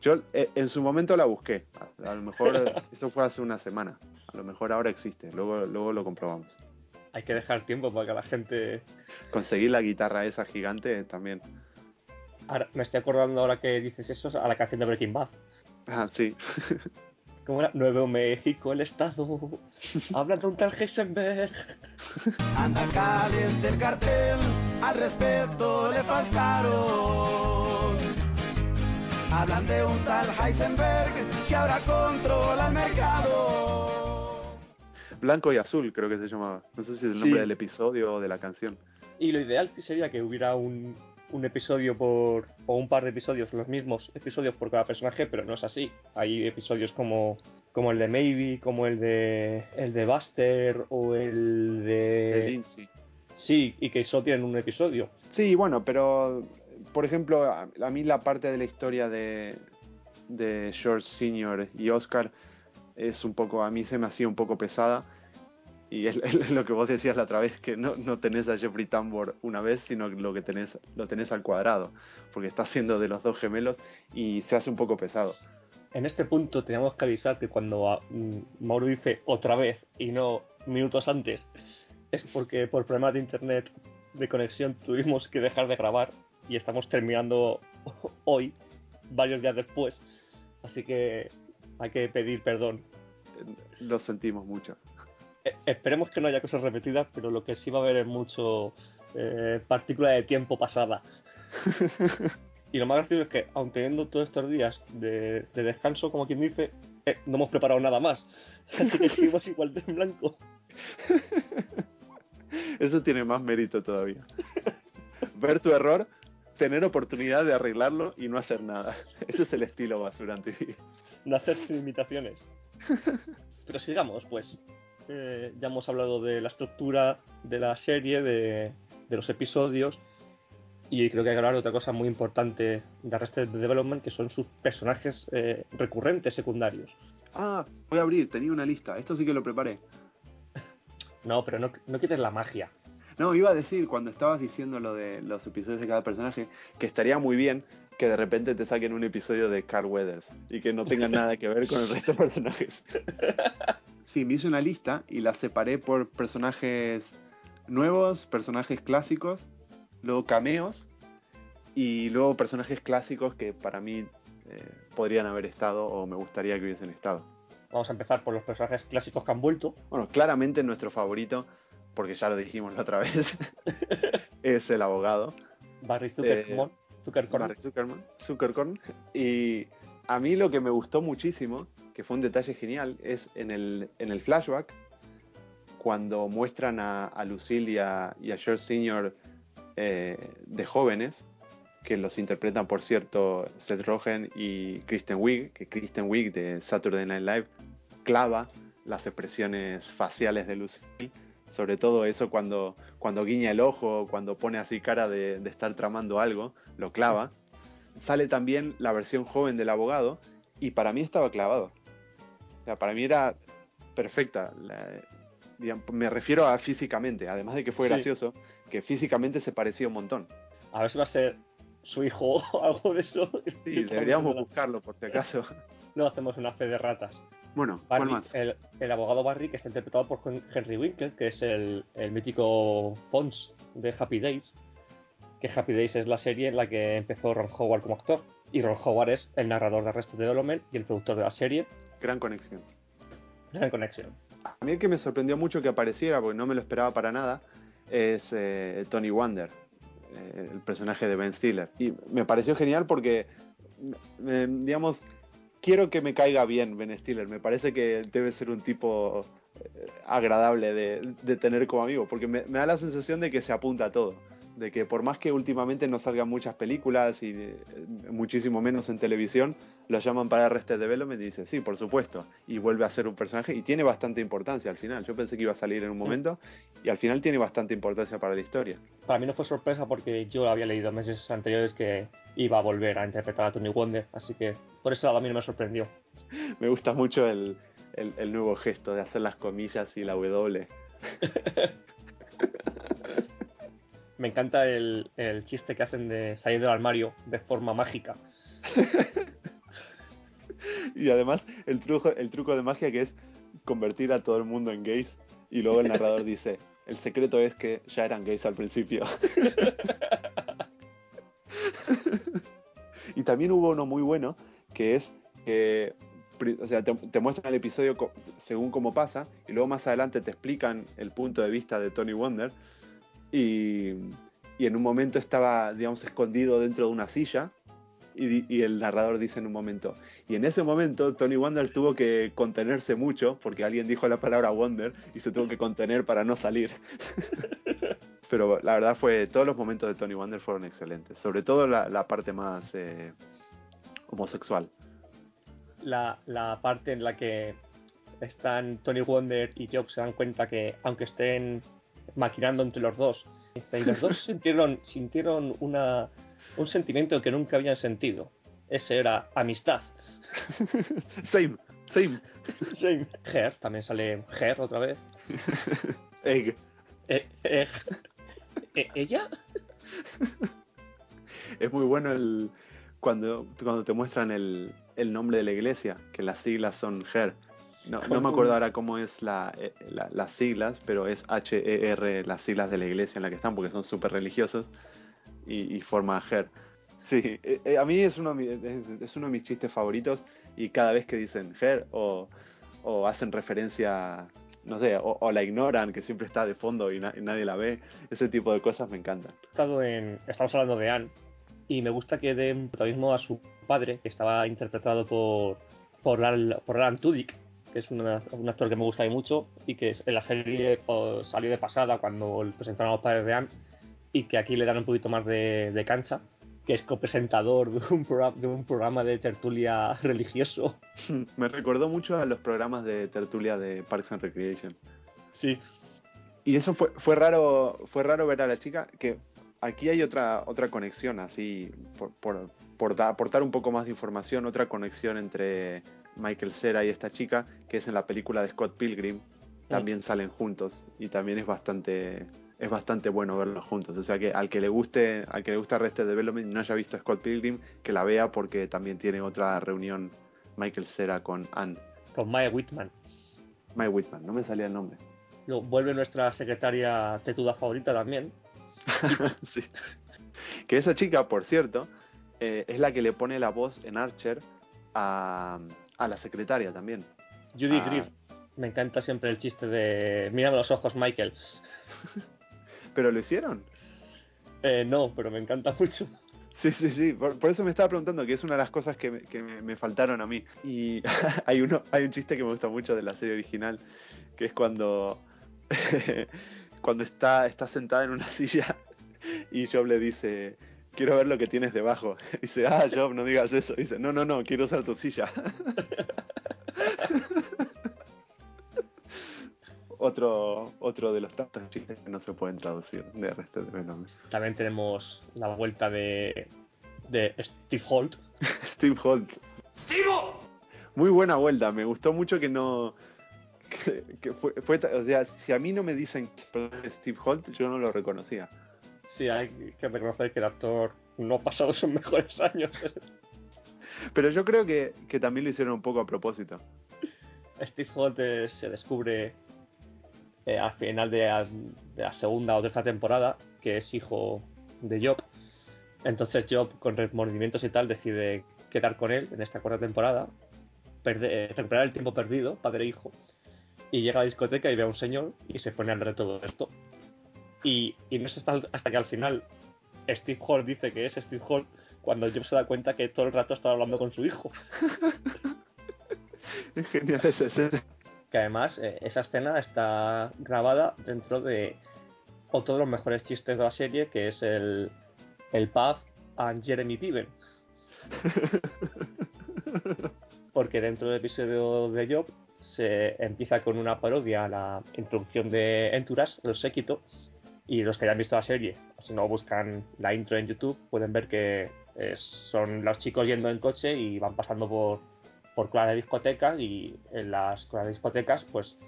Yo eh, en su momento la busqué. A, a lo mejor (laughs) eso fue hace una semana. A lo mejor ahora existe. Luego, luego lo comprobamos. Hay que dejar tiempo para que la gente. Conseguir la guitarra esa gigante también. Ahora, me estoy acordando ahora que dices eso a la canción de Breaking Bad. Ah, sí. (laughs) ¿Cómo era? Nuevo México, el estado. Hablan de un tal Heisenberg. Anda caliente el cartel, al respeto le faltaron. Hablan de un tal Heisenberg que ahora controla el mercado. Blanco y azul, creo que se llamaba. No sé si es el nombre del episodio o de la canción. Y lo ideal sería que hubiera un, un episodio por o un par de episodios, los mismos episodios por cada personaje, pero no es así. Hay episodios como, como el de Maybe, como el de el de Buster o el de, de Lindsay. Sí, y que solo tienen un episodio. Sí, bueno, pero por ejemplo, a, a mí la parte de la historia de, de George Senior y Oscar es un poco, a mí se me hacía un poco pesada y (laughs) es, lo que vos decías la otra vez, que no, no, tenés a Jeffrey Tambor una vez, sino lo que tenés, lo tenés al cuadrado, porque está haciendo de los dos gemelos y se hace un poco pesado. En este punto tenemos que avisarte cuando mm, Mauro dice otra vez y no minutos antes, es porque por problemas de internet de conexión tuvimos que dejar de grabar y estamos terminando (laughs) hoy, varios días después, así que hay que pedir perdón. Lo sentimos mucho. Eh, esperemos que no haya cosas repetidas, pero lo que sí va a haber es mucho eh, partícula de tiempo pasada. (laughs) y lo más gracioso es que, aun teniendo todos estos días de, de descanso, como quien dice, eh, no hemos preparado nada más. (laughs) Así que seguimos igual de en blanco. Eso tiene más mérito todavía. Ver tu error, tener oportunidad de arreglarlo y no hacer nada. Ese es el estilo basurante. No hacer imitaciones. (laughs) Pero sigamos, pues. Eh, ya hemos hablado de la estructura de la serie, de, de, los episodios, y creo que hay que hablar de otra cosa muy importante de Arrested Development, que son sus personajes eh, recurrentes secundarios. Ah, voy a abrir, tenía una lista, esto sí que lo preparé. (laughs) No, pero no, no quites la magia. No, iba a decir, cuando estabas diciendo lo de los episodios de cada personaje, que estaría muy bien que de repente te saquen un episodio de Carl Weathers y que no tenga nada que ver con el resto de personajes. Sí, me hice una lista y la separé por personajes nuevos, personajes clásicos, luego cameos y luego personajes clásicos que para mí eh, podrían haber estado o me gustaría que hubiesen estado. Vamos a empezar por los personajes clásicos que han vuelto. Bueno, claramente nuestro favorito, porque ya lo dijimos la otra vez, (laughs) es el abogado. Barry Zuckerman. Zuckerkorn. Barry Zuckerman, Zuckerkorn. Y a mí lo que me gustó muchísimo, que fue un detalle genial, es en el, en el flashback, cuando muestran a, a Lucille y a, y a George Sr. Eh, de jóvenes, que los interpretan, por cierto, Seth Rogen y Kristen Wiig, que Kristen Wiig de Saturday Night Live clava las expresiones faciales de Lucille, sobre todo eso cuando, cuando guiña el ojo, cuando pone así cara de, de estar tramando algo, lo clava. Sale también la versión joven del abogado y para mí estaba clavado. O sea, para mí era perfecta. La, digamos, me refiero a físicamente, además de que fue Sí. gracioso, que físicamente se parecía un montón. A ver si va a ser su hijo o (laughs) algo de eso. Sí, deberíamos buscarlo por si acaso. (laughs) No hacemos una fe de ratas. Bueno, ¿cuál Barry, más? el, el abogado Barry, que está interpretado por Hen- Henry Winkler, que es el, el mítico Fons de Happy Days. Que Happy Days es la serie en la que empezó Ron Howard como actor. Y Ron Howard es el narrador de Arrested Development y el productor de la serie. Gran conexión. Gran conexión. A mí el que me sorprendió mucho que apareciera, porque no me lo esperaba para nada, es eh, Tony Wonder, eh, el personaje de Ben Stiller. Y me pareció genial porque, digamos, quiero que me caiga bien Ben Stiller. Me parece que debe ser un tipo eh, agradable de, tener como amigo, porque me, me da la sensación de que se apunta a todo. De que por más que últimamente no salgan muchas películas y eh, muchísimo menos en televisión, lo llaman para Arrested Development y dice, sí, por supuesto. Y vuelve a ser un personaje y tiene bastante importancia al final. Yo pensé que iba a salir en un momento y al final tiene bastante importancia para la historia. Para mí no fue sorpresa porque yo había leído meses anteriores que iba a volver a interpretar a Tony Wonder. Así que por lado a mí no me sorprendió. (laughs) Me gusta mucho el, el- el nuevo gesto de hacer las comillas y la W. (laughs) Me encanta el, el chiste que hacen de salir del armario de forma mágica. (laughs) Y además el truco, el truco de magia que es convertir a todo el mundo en gays. Y luego el narrador dice, el secreto es que ya eran gays al principio. (laughs) y también hubo uno muy bueno que es que o sea, te, te muestran el episodio según cómo pasa y luego más adelante te explican el punto de vista de Tony Wonder y, en un momento estaba, digamos, escondido dentro de una silla y, el narrador dice en un momento, y en ese momento Tony Wonder tuvo que contenerse mucho porque alguien dijo la palabra Wonder y se tuvo que contener para no salir. (laughs) Pero la verdad fue, todos los momentos de Tony Wonder fueron excelentes, sobre todo la, la parte más eh, homosexual. La, la parte en la que están Tony Wonder y Jock se dan cuenta que aunque estén maquinando entre los dos, y los dos (laughs) sintieron, sintieron una, un sentimiento que nunca habían sentido. Ese era amistad. (laughs) Same, same, Sí. Her, también sale Her otra vez. (laughs) egg. Eh, eh, eh, ¿Ella? Es muy bueno el, cuando, cuando te muestran el, el nombre de la iglesia, que las siglas son HER. No, (laughs) no me acuerdo ahora cómo es la, eh, la- las siglas, pero es H-E-R las siglas de la iglesia en la que están, porque son súper religiosos y, y forma HER. Sí, eh, eh, a mí es uno, es, uno de mis chistes favoritos y cada vez que dicen HER o, o hacen referencia, no sé, o, o la ignoran, que siempre está de fondo y, na- y nadie la ve, ese tipo de cosas me encantan. en. Estamos hablando de Anne. Y me gusta que den protagonismo a su padre, que estaba interpretado por. por, Al- por Alan Tudyk, que es una- un actor que me gusta mucho y que en la serie pues, salió de pasada cuando presentaron a los padres de Anne. Y que aquí le dan un poquito más de, de cancha, que es copresentador de un, programa, de un programa de tertulia religioso. (laughs) Me recordó mucho a los programas de tertulia de Parks and Recreation. Sí. Y eso fue, fue raro, fue raro ver a la chica que aquí hay otra, otra conexión, así, por, por, por da- aportar un poco más de información, otra conexión entre Michael Cera y esta chica, que es en la película de Scott Pilgrim, también salen juntos y también es bastante, es bastante bueno verlos juntos. O sea que al que le guste, al que le gusta Arrested Development y no haya visto Scott Pilgrim, que la vea porque también tiene otra reunión Michael Cera con Anne. Con Maya Whitman. Maya Whitman, no me salía el nombre. Luego vuelve nuestra secretaria tetuda favorita también. (laughs) sí. Que esa chica, por cierto, eh, es la que le pone la voz en Archer a, a la secretaria también. Judy Ah. Greer. Me encanta siempre el chiste de mírame los ojos, Michael. (laughs) ¿Pero lo hicieron? Eh, no, pero me encanta mucho. (laughs) Sí, sí, sí. Por, por eso me estaba preguntando, que es una de las cosas que me, que me- me faltaron a mí. Y (laughs) hay, uno, hay un chiste que me gusta mucho de la serie original, que es cuando, cuando está, está sentada en una silla y Job le dice, quiero ver lo que tienes debajo. (laughs) dice, ah, Job, no digas eso. dice, no, no, no, quiero usar tu silla. (laughs) otro, otro de los tantos chistes que no se pueden traducir de resto de Venom. También tenemos la vuelta de, de Steve Holt. (laughs) Steve Holt. Muy buena vuelta, me gustó mucho que no. Que, que fue, o sea, si a mí no me dicen que es Steve Holt, yo no lo reconocía. Sí, hay que reconocer que el actor no ha pasado sus mejores años. (laughs) Pero yo creo que, que también lo hicieron un poco a propósito. Steve Holt se descubre eh, al final de la, de la segunda o tercera temporada que es hijo de Job. Entonces Job, con remordimientos y tal, decide quedar con él en esta cuarta temporada, eh, recuperar el tiempo perdido, padre e hijo, y llega a la discoteca y ve a un señor y se pone a hablar de todo esto. Y, y no es hasta, hasta que al final Steve Holt dice que es Steve Holt cuando Job se da cuenta que todo el rato estaba hablando con su hijo. (laughs) Es genial esa escena. Que además eh, esa escena está grabada dentro de otro de los mejores chistes de la serie, que es el, el pub and Jeremy Piven. (laughs) Porque dentro del episodio de Job se empieza con una parodia a la introducción de Entourage, el séquito, y los que hayan visto la serie, si no buscan la intro en YouTube, pueden ver que eh, son los chicos yendo en coche y van pasando por, por claras de discotecas y en las claras de discotecas, pues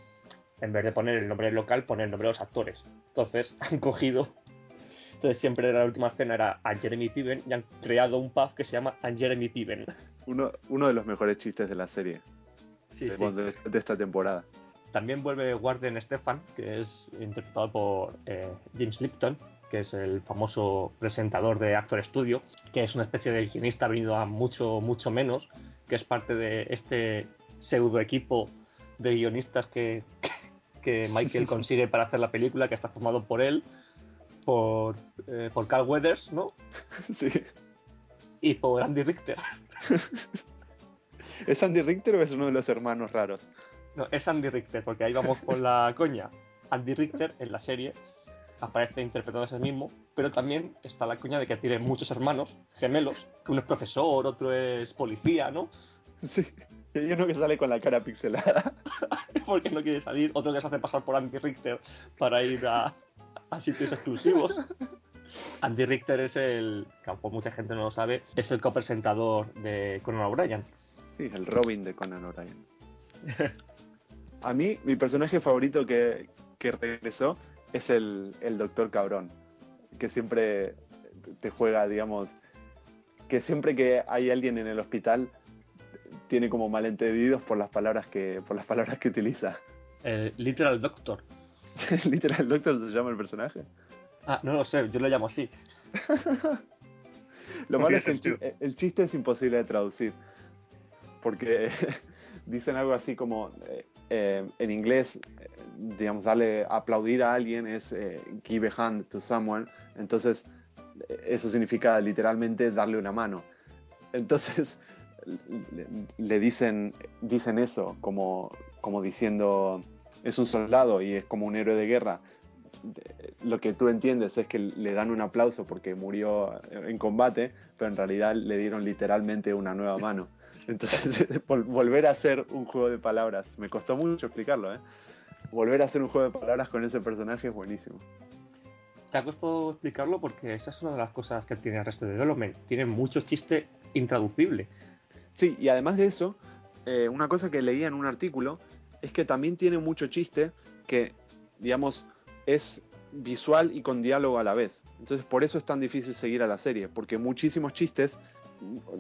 en vez de poner el nombre del local, ponen el nombre de los actores. Entonces (laughs) han cogido. Entonces siempre la última escena era a Jeremy Piven y han creado un pub que se llama a Jeremy Piven. Uno, uno de los mejores chistes de la serie, Sí, de, sí. de- de esta temporada. También vuelve Warden Stefan, que es interpretado por eh, James Lipton, que es el famoso presentador de Actor Studio, que es una especie de guionista venido a mucho, mucho menos, que es parte de este pseudo equipo de guionistas que, (laughs) que Michael consigue para hacer la película, que está formado por él, por, eh, por Carl Weathers, ¿no? (laughs) Sí. Y por Andy Richter. (laughs) ¿Es Andy Richter o es uno de los hermanos raros? No, es Andy Richter, porque ahí vamos con la (laughs) coña. Andy Richter en la serie aparece interpretando a sí mismo, pero también está la coña de que tiene muchos hermanos gemelos. Uno es profesor, otro es policía, ¿no? Sí. Y hay uno que sale con la cara pixelada. (laughs) Porque no quiere salir, otro que se hace pasar por Andy Richter para ir a, a sitios exclusivos. Andy Richter es el, que mucha gente no lo sabe, es el copresentador de Conan O'Brien. Sí, el Robin de Conan O'Brien. (laughs) A mí, mi personaje favorito que, que regresó es el, el Doctor Cabrón, que siempre te juega, digamos, que siempre que hay alguien en el hospital tiene como malentendidos por las palabras que, por las palabras que utiliza. El Literal Doctor. (laughs) Literal, Doctor se llama el personaje. Ah, no lo sé, yo lo llamo así. (laughs) Lo malo es que el, Tiene chi- el chiste es imposible de traducir. Porque (laughs) dicen algo así como eh, eh, en inglés, eh, digamos, darle aplaudir a alguien es eh, give a hand to someone. Entonces, eh, eso significa literalmente darle una mano. Entonces, le, (laughs) le dicen, dicen eso como, como diciendo es un soldado y es como un héroe de guerra lo que tú entiendes es que le dan un aplauso porque murió en combate, pero en realidad le dieron literalmente una nueva mano. Entonces, (laughs) vol- volver a hacer un juego de palabras, me costó mucho explicarlo, ¿eh? Volver a hacer un juego de palabras con ese personaje es buenísimo. Te ha costado explicarlo porque esa es una de las cosas que tiene Arrested Development. Tiene mucho chiste intraducible. Sí, y además de eso, eh, una cosa que leía en un artículo es que también tiene mucho chiste que, digamos, es visual y con diálogo a la vez. Entonces por eso es tan difícil seguir a la serie, porque muchísimos chistes,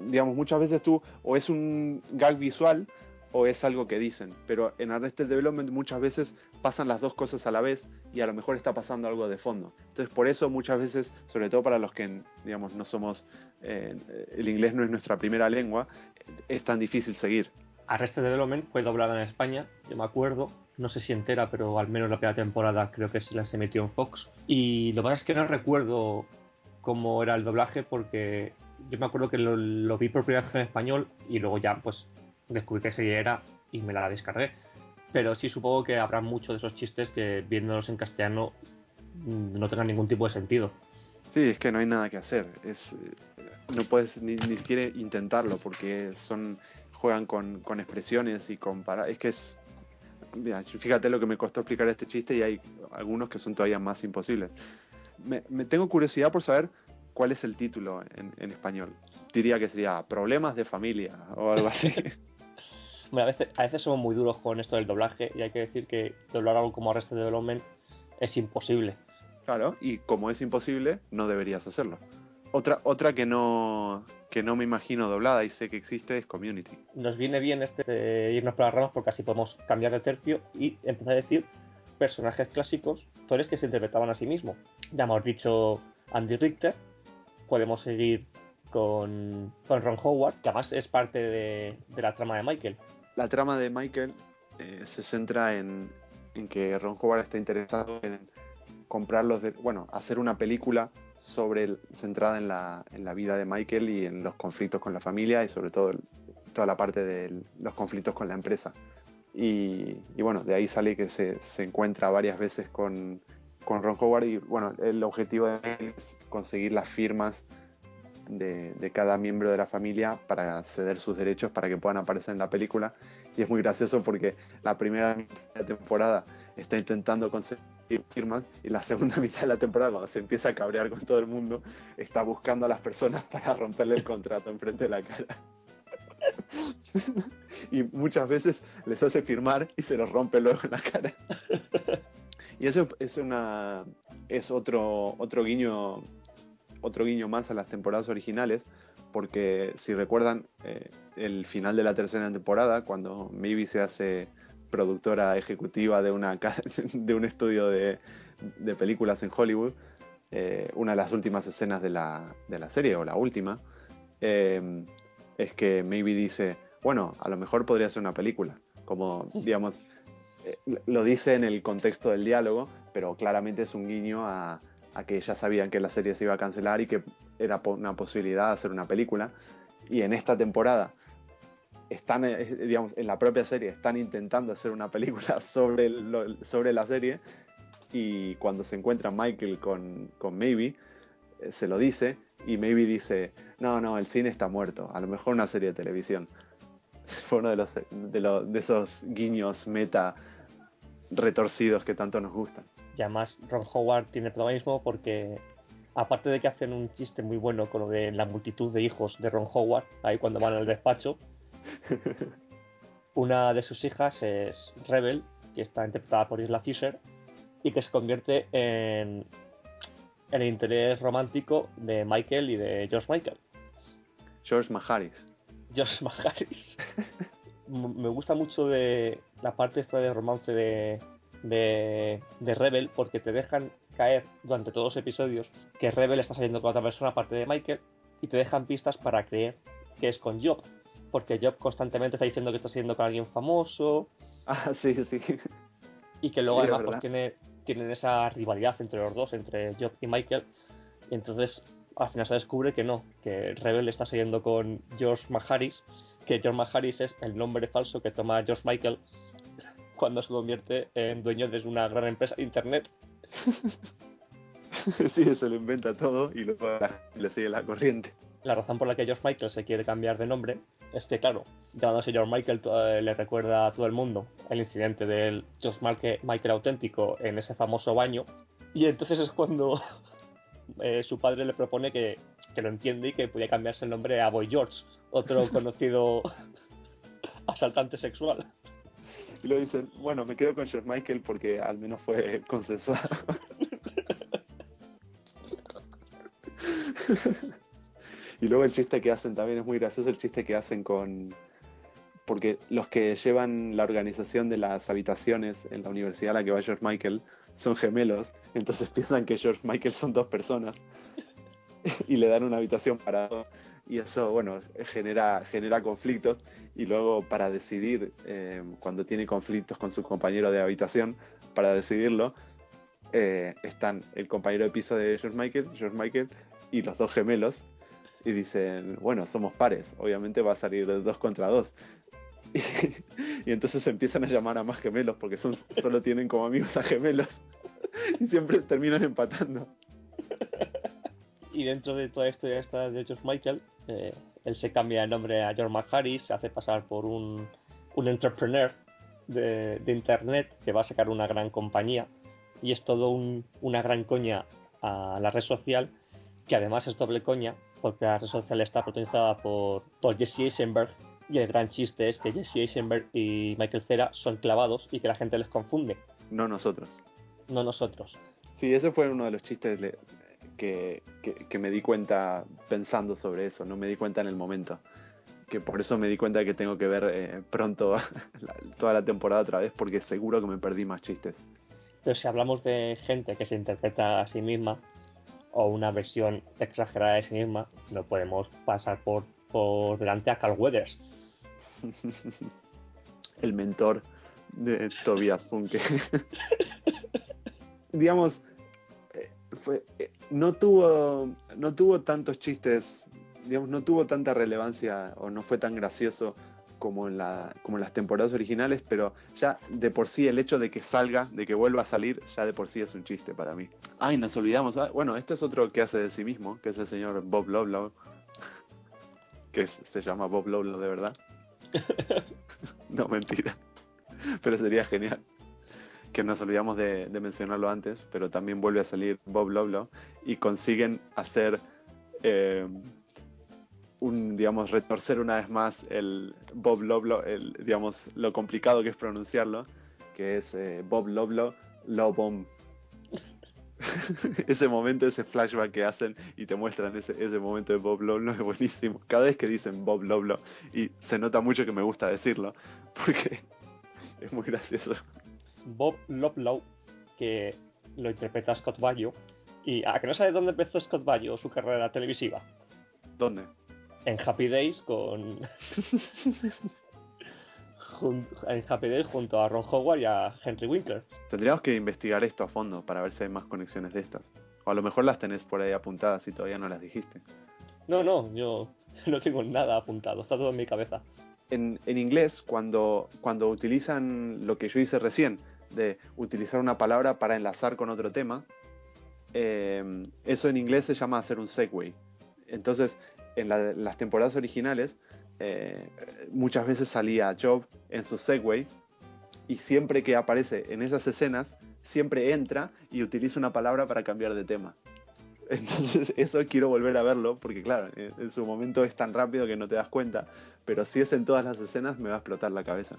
digamos, muchas veces tú o es un gag visual o es algo que dicen, pero en Arrested Development muchas veces pasan las dos cosas a la vez y a lo mejor está pasando algo de fondo. Entonces por eso muchas veces, sobre todo para los que digamos no somos, eh, el inglés no es nuestra primera lengua, es tan difícil seguir. Arrested Development fue doblada en España, yo me acuerdo, no sé si entera, pero al menos la primera temporada creo que se las emitió en Fox. Y lo que pasa es que no recuerdo cómo era el doblaje porque yo me acuerdo que lo, lo vi por primera vez en español y luego ya pues descubrí que serie era y me la descargué. Pero sí supongo que habrá muchos de esos chistes que viéndolos en castellano mm, no tengan ningún tipo de sentido. Sí, es que no hay nada que hacer. Es, no puedes ni, ni siquiera intentarlo porque son juegan con, con expresiones y con para es que es mira, fíjate lo que me costó explicar este chiste y hay algunos que son todavía más imposibles. Me, me tengo curiosidad por saber cuál es el título en, en, español. Diría que sería Problemas de familia o algo así. (laughs) a, veces, a veces somos muy duros con esto del doblaje y hay que decir que doblar algo como Arrested Development es imposible. Claro, y como es imposible, no deberías hacerlo. Otra, otra que no que no me imagino doblada y sé que existe es Community. Nos viene bien este de irnos por las ramas porque así podemos cambiar de tercio y empezar a decir personajes clásicos, actores que se interpretaban a sí mismos. Ya hemos dicho Andy Richter, podemos seguir con, con Ron Howard, que además es parte de, de, la trama de Michael. La trama de Michael eh, se centra en, en, que Ron Howard está interesado en comprar los de, bueno, hacer una película sobre centrada en la, en la, vida de Michael y en los conflictos con la familia y sobre todo toda la parte de los conflictos con la empresa. Y, y bueno, de ahí sale que se, se encuentra varias veces con, con, Ron Howard y bueno, el objetivo de él es conseguir las firmas de, de, cada miembro de la familia para ceder sus derechos para que puedan aparecer en la película. Y es muy gracioso porque la primera temporada está intentando conseguir firmas y la segunda (laughs) mitad de la temporada cuando se empieza a cabrear con todo el mundo está buscando a las personas para romperle el contrato enfrente de la cara (laughs) y muchas veces les hace firmar y se los rompe luego en la cara (laughs) y eso es una es otro otro guiño otro guiño más a las temporadas originales porque si recuerdan eh, el final de la tercera temporada cuando Maybe se hace productora ejecutiva de, una, (laughs) de un estudio de, de películas en Hollywood, eh, una de las últimas escenas de la, de la serie, o la última, eh, es que Maybe dice, bueno, a lo mejor podría ser una película, como, digamos, lo dice en el contexto del diálogo, pero claramente es un guiño a, a, que ya sabían que la serie se iba a cancelar y que era una posibilidad de hacer una película. Y en esta temporada, están, digamos, en la propia serie, están intentando hacer una película (laughs) sobre, lo, sobre la serie y cuando se encuentra Michael con, con Maybe, eh, se lo dice y Maybe dice, no, no, el cine está muerto, a lo mejor una serie de televisión. (laughs) Fue uno de, los, de, los, de esos guiños meta retorcidos que tanto nos gustan. Y además Ron Howard tiene protagonismo porque aparte de que hacen un chiste muy bueno con lo de la multitud de hijos de Ron Howard, ahí cuando van al despacho, (laughs) una de sus hijas es Rebel, que está interpretada por Isla Fisher, y que se convierte en, el interés romántico de Michael y de George Michael. George Maharis. George Maharis. (laughs) Me gusta mucho de la parte esta de romance de, de, de, Rebel porque te dejan caer durante todos los episodios que Rebel está saliendo con otra persona aparte de Michael y te dejan pistas para creer que es con Job porque Job constantemente está diciendo que está saliendo con alguien famoso. Ah, sí, sí. Y que luego sí, además pues, tiene, tienen esa rivalidad entre los dos, entre Job y Michael. Y entonces al final se descubre que no, que Rebel está saliendo con George Maharis, que George Maharis es el nombre falso que toma George Michael (laughs) cuando se convierte en dueño de una gran empresa de internet. (laughs) sí, se lo inventa todo y luego le sigue la corriente la razón por la que George Michael se quiere cambiar de nombre es que, claro, llamándose George Michael le recuerda a todo el mundo el incidente del George Michael auténtico en ese famoso baño. Y entonces es cuando (laughs) eh, su padre le propone que, que, lo entiende y que podía cambiarse el nombre a Boy George, otro (laughs) conocido asaltante sexual. Y lo dicen, bueno, me quedo con George Michael porque al menos fue consensuado. y luego el chiste que hacen también es muy gracioso, el chiste que hacen con... Porque los que llevan la organización de las habitaciones en la universidad a la que va George Michael son gemelos, entonces piensan que George Michael son dos personas (laughs) y le dan una habitación para dos y eso, bueno, genera, genera conflictos y luego para decidir, eh, cuando tiene conflictos con su compañero de habitación, para decidirlo, eh, están el compañero de piso de George Michael, George Michael y los dos gemelos y dicen, bueno, somos pares, obviamente va a salir dos contra dos. (laughs) Y, entonces empiezan a llamar a más gemelos porque son, solo tienen como amigos a gemelos (laughs) y siempre terminan empatando. Y dentro de toda esto esta de George Michael, eh, él se cambia el nombre a George McHarris, se hace pasar por un, un entrepreneur de, de, internet que va a sacar una gran compañía y es todo un, una gran coña a la red social que además es doble coña porque la red social está protagonizada por, por Jesse Eisenberg y el gran chiste es que Jesse Eisenberg y Michael Cera son clavados y que la gente les confunde. No nosotros. No nosotros. Sí, ese fue uno de los chistes que, que, que, me di cuenta pensando sobre eso, no me di cuenta en el momento. Que por eso me di cuenta que tengo que ver eh, pronto (laughs) la, toda la temporada otra vez porque seguro que me perdí más chistes. Pero si hablamos de gente que se interpreta a sí misma o una versión exagerada de sí misma, no podemos pasar por, por delante a Carl Weathers. (laughs) El mentor de Tobias Funke. (laughs) Digamos, fue, no, tuvo, no tuvo tantos chistes, digamos, no tuvo tanta relevancia o no fue tan gracioso como en, la, como en las temporadas originales, pero ya de por sí el hecho de que salga, de que vuelva a salir, ya de por sí es un chiste para mí. Ay, nos olvidamos. Ah, bueno, este es otro que hace de sí mismo, que es el señor Bob Loblow, que es, se llama Bob Loblow de verdad. (laughs) no, mentira. Pero sería genial. Que nos olvidamos de, mencionarlo antes, pero también vuelve a salir Bob Loblow y consiguen hacer eh, un, digamos, retorcer una vez más el Bob Loblo, digamos, lo complicado que es pronunciarlo, que es eh, Bob Loblo, Low Bomb. (laughs) ese momento, ese flashback que hacen y te muestran ese, ese momento de Bob Loblo es buenísimo. Cada vez que dicen Bob Loblo, y se nota mucho que me gusta decirlo, (laughs) porque es muy gracioso. Bob Loblo, que lo interpreta Scott Baio, y a que no sabes dónde empezó Scott Baio su carrera televisiva. ¿Dónde? en Happy Days con. (laughs) en Happy Days junto a Ron Howard y a Henry Winkler. Tendríamos que investigar esto a fondo para ver si hay más conexiones de estas. O a lo mejor las tenés por ahí apuntadas y todavía no las dijiste. No, no, yo (laughs) no tengo nada apuntado, está todo en mi cabeza. En, en inglés, cuando, cuando utilizan lo que yo hice recién, de utilizar una palabra para enlazar con otro tema, eh, eso en inglés se llama hacer un segue. Entonces, en la, las temporadas originales, eh, muchas veces salía Job en su Segway y siempre que aparece en esas escenas, siempre entra y utiliza una palabra para cambiar de tema. Entonces (laughs) eso quiero volver a verlo porque claro, en su momento es tan rápido que no te das cuenta, pero si es en todas las escenas me va a explotar la cabeza.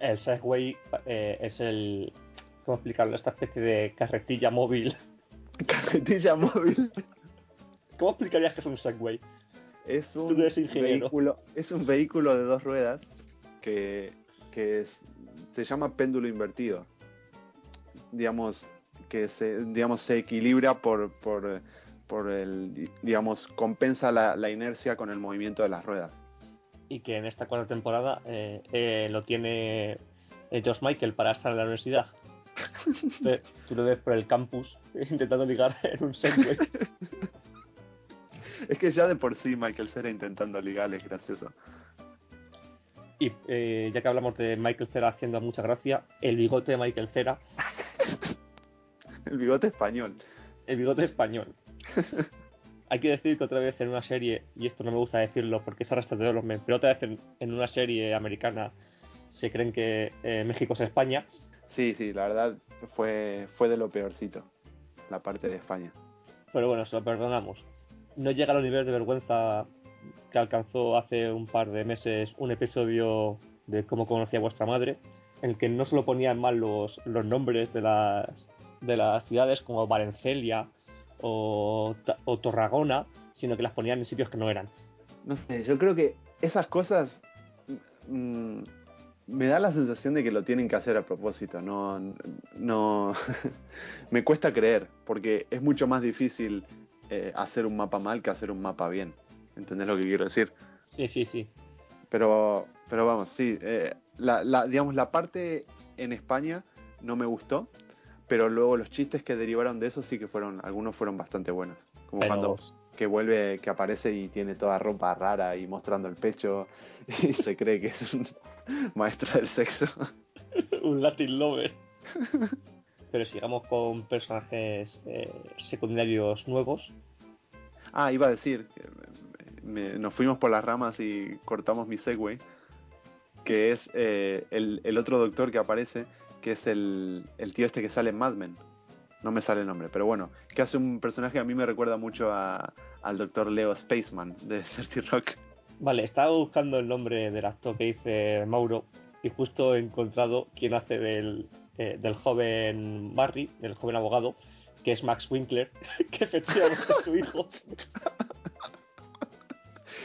El Segway eh, es el... ¿Cómo explicarlo? Esta especie de carretilla móvil. (laughs) Carretilla móvil. ¿Cómo explicarías que es un Segway? Es un, vehículo, es un vehículo de dos ruedas que, que es, se llama péndulo invertido. Digamos, que se, digamos, se equilibra por, por, por el, digamos, compensa la, la, inercia con el movimiento de las ruedas. Y que en esta cuarta temporada eh, eh, lo tiene eh, Josh Michael para estar en la universidad. Entonces, (laughs) tú lo ves por el campus (laughs) intentando ligar en un Segway. (laughs) Es que ya de por sí Michael Cera intentando ligar es gracioso. Y eh, ya que hablamos de Michael Cera haciendo mucha gracia, el bigote de Michael Cera. el bigote español. El bigote español. Hay que decir que otra vez en una serie, y esto no me gusta decirlo porque es Arrested Development, pero otra vez en, en, una serie americana se creen que eh, México es España. Sí, sí, la verdad fue, fue de lo peorcito, la parte de España. Pero bueno, se lo perdonamos no llega al nivel de vergüenza que alcanzó hace un par de meses un episodio de cómo conocía vuestra madre, en el que no solo ponían mal los, los nombres de las, de las ciudades como Valencelia o, o Torragona, sino que las ponían en sitios que no eran. No sé, yo creo que esas cosas mm, me da la sensación de que lo tienen que hacer a propósito. No, no (laughs) me cuesta creer, porque es mucho más difícil eh, hacer un mapa mal que hacer un mapa bien. ¿Entendés lo que quiero decir? Sí, sí, sí. Pero, pero vamos, sí. Eh, la, digamos, la parte en España no me gustó, pero luego los chistes que derivaron de eso sí que fueron, algunos fueron bastante buenos. Como cuando que vuelve, que aparece y tiene toda ropa rara y mostrando el pecho (laughs) y se cree que es un (laughs) maestro del sexo. (laughs) un Latin lover. Pero sigamos con personajes eh, secundarios nuevos. Ah, iba a decir, nos fuimos por las ramas y cortamos mi segue, que es eh, el, otro doctor que aparece, que es el, el tío este que sale en Mad Men no me sale el nombre, pero bueno, que hace un personaje que a mí me recuerda mucho al doctor Leo Spaceman de (laughs) Certi Rock. Vale, estaba buscando el nombre del actor que dice Mauro y justo he encontrado quién hace del, eh, del joven Barry, del joven abogado, que es Max Winkler, (laughs) que efectivamente es su hijo. (laughs)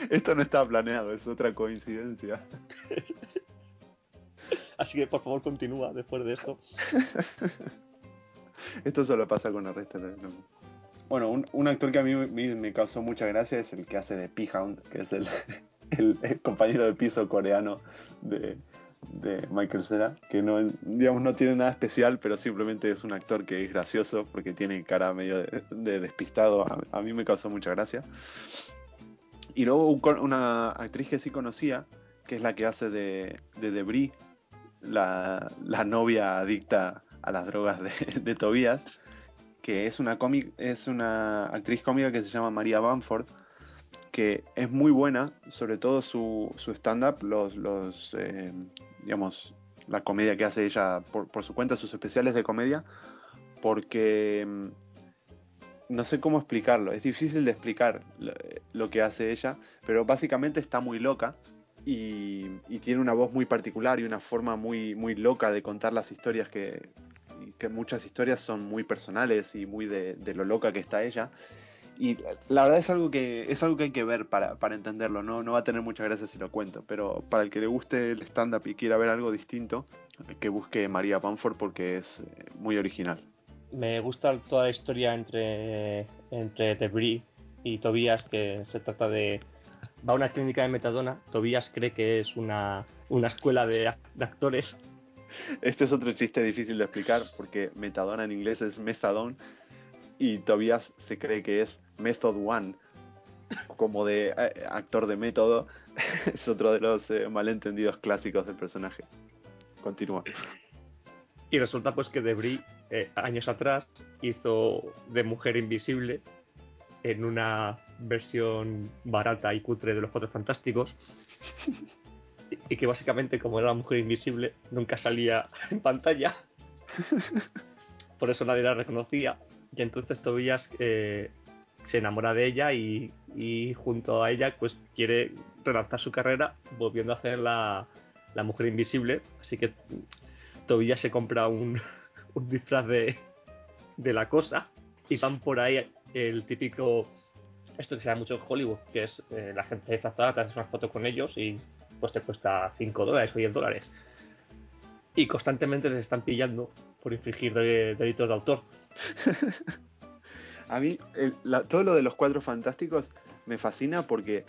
Esto no estaba planeado, es otra coincidencia. Así que por favor continúa después de esto. (laughs) Esto solo pasa con Arrested Development. Bueno, un, actor que a mí me, causó mucha gracia es el que hace de P-Hound, que es (laughs) el, compañero de piso coreano de, Michael Cera, que no, digamos, no tiene nada especial, pero simplemente es un actor que es gracioso porque tiene cara medio de, despistado. A, mí me causó mucha gracia. Y luego una actriz que sí conocía, que es la que hace de, de Debris, la, la novia adicta a las drogas de, de Tobías, que es una, cómic, es una actriz cómica que se llama María Bamford, que es muy buena, sobre todo su, stand-up, los, los eh, digamos, la comedia que hace ella por, su cuenta, sus especiales de comedia, porque mm, no sé cómo explicarlo, es difícil de explicar lo que hace ella, pero básicamente está muy loca y, y, tiene una voz muy particular y una forma muy, muy loca de contar las historias que, que muchas historias son muy personales y muy de, lo loca que está ella. Y la verdad es algo que es algo que hay que ver para, entenderlo, ¿no? no va a tener mucha gracia si lo cuento, pero para el que le guste el stand-up y quiera ver algo distinto, que busque María Bamford porque es eh, muy original. Me gusta toda la historia entre, entre Debris y Tobias, que se trata de... Va a una clínica de metadona, Tobias cree que es una, una escuela de, de actores este es otro chiste difícil de explicar porque metadona en inglés es methadone y Tobias se cree que es Method One, como de eh, actor de método. (laughs) es otro de los eh, malentendidos clásicos del personaje. Continúa. Y resulta pues que Debris eh, años atrás hizo de mujer invisible en una versión barata y cutre de los Cuatro Fantásticos y que básicamente como era la mujer invisible nunca salía en pantalla. Por eso nadie la reconocía. Y entonces Tobias eh, se enamora de ella y, junto a ella pues quiere relanzar su carrera volviendo a hacer la, mujer invisible. Así que Tobias se compra un, disfraz de, la cosa y van por ahí el típico esto que se da mucho en Hollywood, que es eh, la gente disfrazada, te haces una foto con ellos y pues te cuesta 5 dólares o 10 dólares. Y constantemente les están pillando por infringir delitos de autor. (laughs) A mí todo lo de los cuatro fantásticos me fascina porque,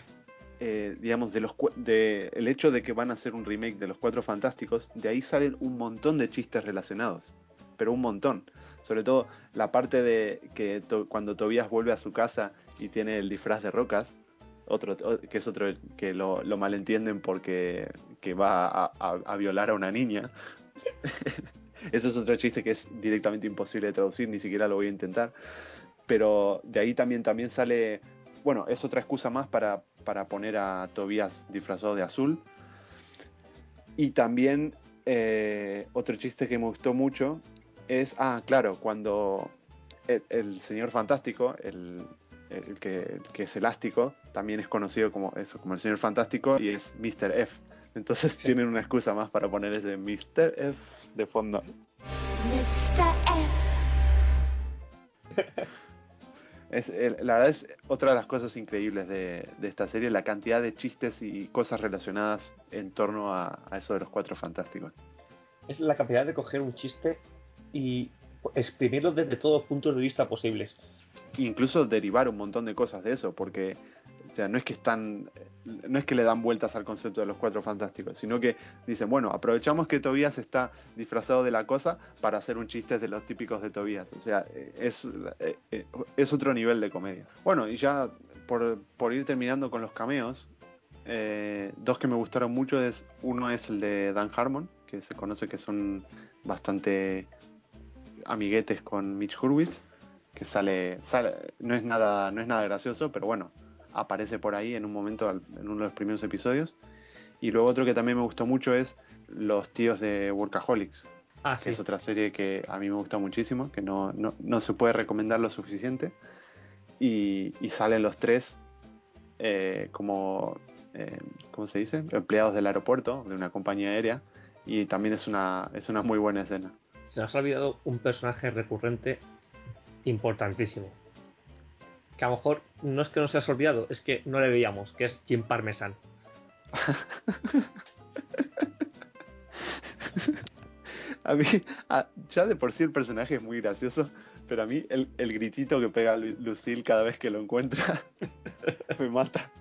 eh, digamos, de los, de, el hecho de que van a hacer un remake de los cuatro fantásticos, de ahí salen un montón de chistes relacionados. Pero un montón. Sobre todo la parte de que cuando Tobias vuelve a su casa y tiene el disfraz de rocas, otro que es otro que lo, malentienden porque que va a, violar a una niña. (laughs) Eso es otro chiste que es directamente imposible de traducir, ni siquiera lo voy a intentar. Pero de ahí también, también sale, bueno, es otra excusa más para, para poner a Tobías disfrazado de azul. Y también eh, otro chiste que me gustó mucho es, ah, claro, cuando el señor fantástico, el, el que, es elástico, también es conocido como eso, como el señor fantástico y es Mr. F. Entonces tienen una excusa más para poner ese Mr. F de fondo. Mr. F. Es, la verdad es otra de las cosas increíbles de, de esta serie, la cantidad de chistes y cosas relacionadas en torno a, a eso de los cuatro fantásticos. Es la capacidad de coger un chiste y exprimirlo desde todos los puntos de vista posibles. incluso derivar un montón de cosas de eso, porque o sea, no es que están, no es que le dan vueltas al concepto de los cuatro fantásticos, sino que dicen, bueno, aprovechamos que Tobías está disfrazado de la cosa para hacer un chiste de los típicos de Tobías. O sea, es, eh, eh, es otro nivel de comedia. Bueno, y ya por, por ir terminando con los cameos, eh, dos que me gustaron mucho es uno es el de Dan Harmon, que se conoce que son bastante amiguetes con Mitch Hurwitz que sale, sale no es nada no es nada gracioso pero bueno aparece por ahí en un momento en uno de los primeros episodios y luego otro que también me gustó mucho es los tíos de Workaholics Ah, que sí. es otra serie que a mí me gusta muchísimo que no, no, no se puede recomendar lo suficiente y, y salen los tres eh, como eh, ¿cómo se dice? empleados del aeropuerto de una compañía aérea y también es una es una muy buena escena Se nos ha olvidado un personaje recurrente importantísimo. Que a lo mejor no es que nos hayas olvidado, es que no le veíamos, que es Jim Parmesan. (laughs) A mí, a- ya de por sí el personaje es muy gracioso, pero a mí el, el gritito que pega Lu- Lucille cada vez que lo encuentra (laughs) me mata.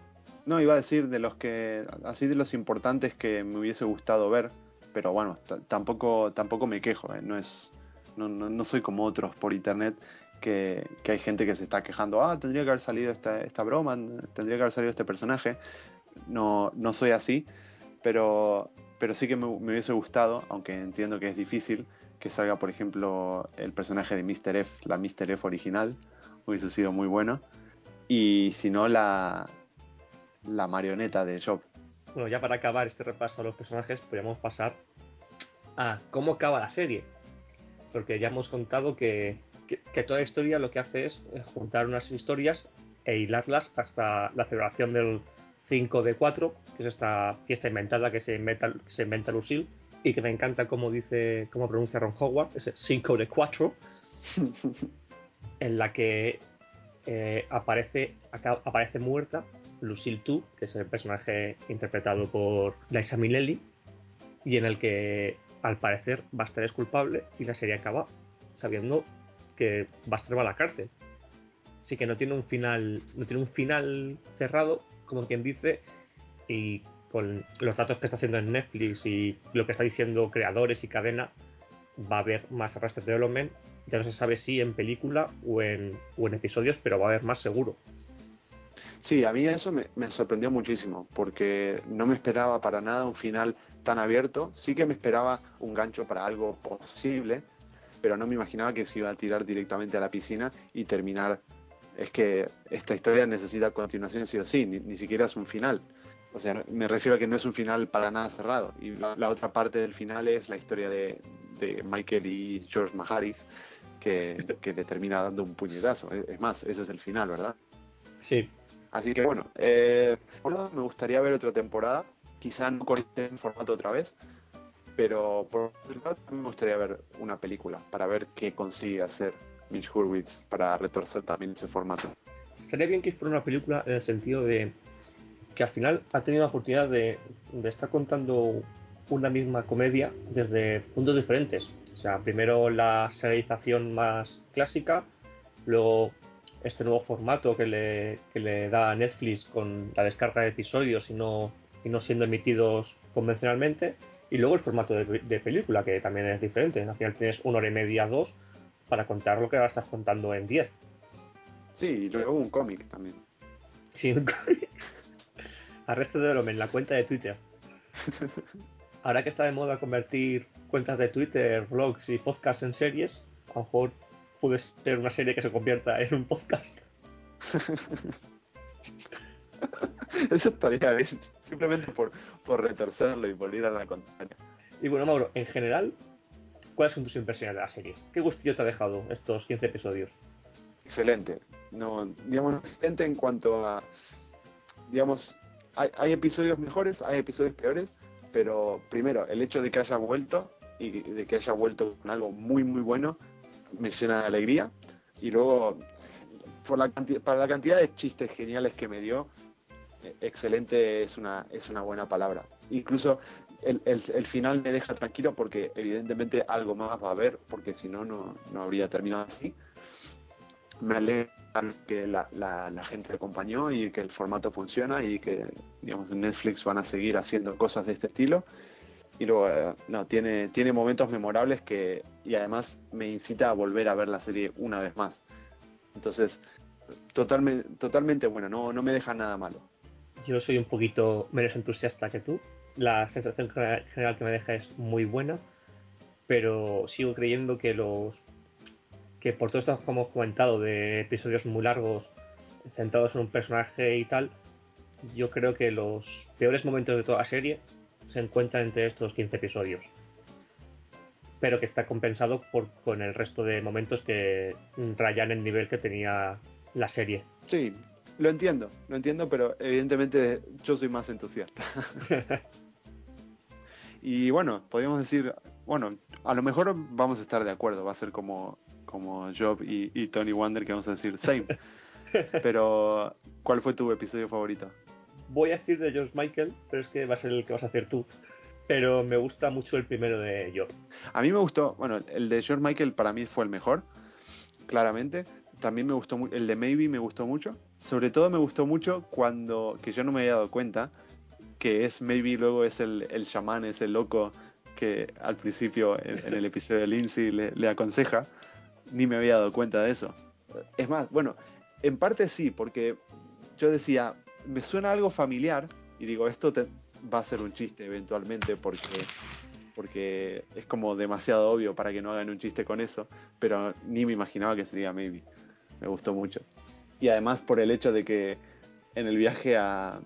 No, iba a decir de los que, así de los importantes que me hubiese gustado ver, pero bueno, tampoco, tampoco me quejo, ¿eh? no es, no, no, no soy como otros por internet que, que hay gente que se está quejando, ah, tendría que haber salido esta, esta broma, tendría que haber salido este personaje. No, no soy así, pero, pero sí que me, me hubiese gustado, aunque entiendo que es difícil, que salga, por ejemplo, el personaje de Mr. F, la Mr. F original, hubiese sido muy bueno. Y si no, la, la marioneta de Job. Bueno, ya para acabar este repaso a los personajes, podríamos pasar a cómo acaba la serie. Porque ya hemos contado que, que- que toda historia lo que hace es eh, juntar unas historias e hilarlas hasta la celebración del 5 de 4, que es esta fiesta inventada que se inventa, que se inventa Lucille, y que me encanta cómo dice, cómo pronuncia Ron Howard, ese 5 de 4, (laughs) en la que eh, aparece, acá- aparece muerta Lucille 2, que es el personaje interpretado por Liza Minnelli, y en el que al parecer Buster es culpable y la serie acaba sabiendo que Buster va a la cárcel. Así que no tiene un final, no tiene un final cerrado, como quien dice, y con los datos que está haciendo en Netflix y lo que está diciendo creadores y cadena, va a haber más Arrested Development. Ya no se sabe si en película o en, o en episodios, pero va a haber más seguro. Sí, a mí eso me, sorprendió muchísimo, porque no me esperaba para nada un final tan abierto. Sí que me esperaba un gancho para algo posible, pero no me imaginaba que se iba a tirar directamente a la piscina y terminar. Es que esta historia necesita continuación sí o sí, ni, ni siquiera es un final. O sea, me refiero a que no es un final para nada cerrado. Y la, otra parte del final es la historia de, Michael y George Maharis, que, que termina dando un puñetazo. Es más, ese es el final, ¿verdad? Sí, Así que bueno, eh, me gustaría ver otra temporada, quizá no con este formato otra vez, pero por otro lado me gustaría ver una película para ver qué consigue hacer Mitch Hurwitz para retorcer también ese formato. estaría bien que fuera una película en el sentido de que al final ha tenido la oportunidad de, de estar contando una misma comedia desde puntos diferentes. O sea, primero la serialización más clásica, luego este nuevo formato que le, que le da Netflix con la descarga de episodios y no, y no siendo emitidos convencionalmente, y luego el formato de, de película, que también es diferente. Al final tienes una hora y media, dos, para contar lo que ahora estás contando en 10. Sí, y luego un cómic también. Sí, un cómic. (laughs) Arresto de Development, la cuenta de Twitter. (laughs) Ahora que está de moda convertir cuentas de Twitter, blogs y podcasts en series, a lo mejor puede ser una serie que se convierta en un podcast. (laughs) Eso estaría bien, simplemente por, por retorcerlo y por ir a la contraria. Y bueno, Mauro, en general, ¿cuáles son tus impresiones de la serie? ¿Qué gustillo te ha dejado estos 15 episodios? Excelente. No, digamos, excelente en cuanto a, digamos, hay, hay episodios mejores, hay episodios peores, pero primero, el hecho de que haya vuelto y de que haya vuelto con algo muy, muy bueno, me llena de alegría. Y luego, por la para la cantidad de chistes geniales que me dio, eh, excelente es una, es una buena palabra. Incluso el, el, final me deja tranquilo porque evidentemente algo más va a haber, porque si no, no habría terminado así. Me alegra que la, la, gente acompañó y que el formato funciona y que digamos en Netflix van a seguir haciendo cosas de este estilo y luego eh, no tiene tiene momentos memorables que y además me incita a volver a ver la serie una vez más. Entonces totalmente totalmente bueno no no me deja nada malo. Yo soy un poquito menos entusiasta que tú. La sensación general que me deja es muy buena pero sigo creyendo que los que por todo esto que hemos comentado de episodios muy largos centrados en un personaje y tal, yo creo que los peores momentos de toda la serie se encuentran entre estos 15 episodios. Pero que está compensado por, con el resto de momentos que rayan el nivel que tenía la serie. Sí, lo entiendo, lo entiendo, pero evidentemente yo soy más entusiasta. (laughs) y bueno, podríamos decir, bueno, a lo mejor vamos a estar de acuerdo, va a ser como como Job y, Tony Wonder, que vamos a decir same. (laughs) Pero, ¿cuál fue tu episodio favorito? Voy a decir de George Michael, pero es que va a ser el que vas a hacer tú. Pero me gusta mucho el primero de Job. A mí me gustó, bueno, el de George Michael para mí fue el mejor, claramente. También me gustó el de Maybe me gustó mucho. Sobre todo me gustó mucho cuando, que yo no me había dado cuenta, que es Maybe luego es el, el chamán, ese loco que al principio en, el episodio de Lindsay le aconseja ni me había dado cuenta de eso. Es más, bueno, en parte sí, porque yo decía, me suena algo familiar y digo, esto va a ser un chiste eventualmente porque, porque es como demasiado obvio para que no hagan un chiste con eso, pero ni me imaginaba que sería Maybe. Me gustó mucho. Y además por el hecho de que en el viaje a,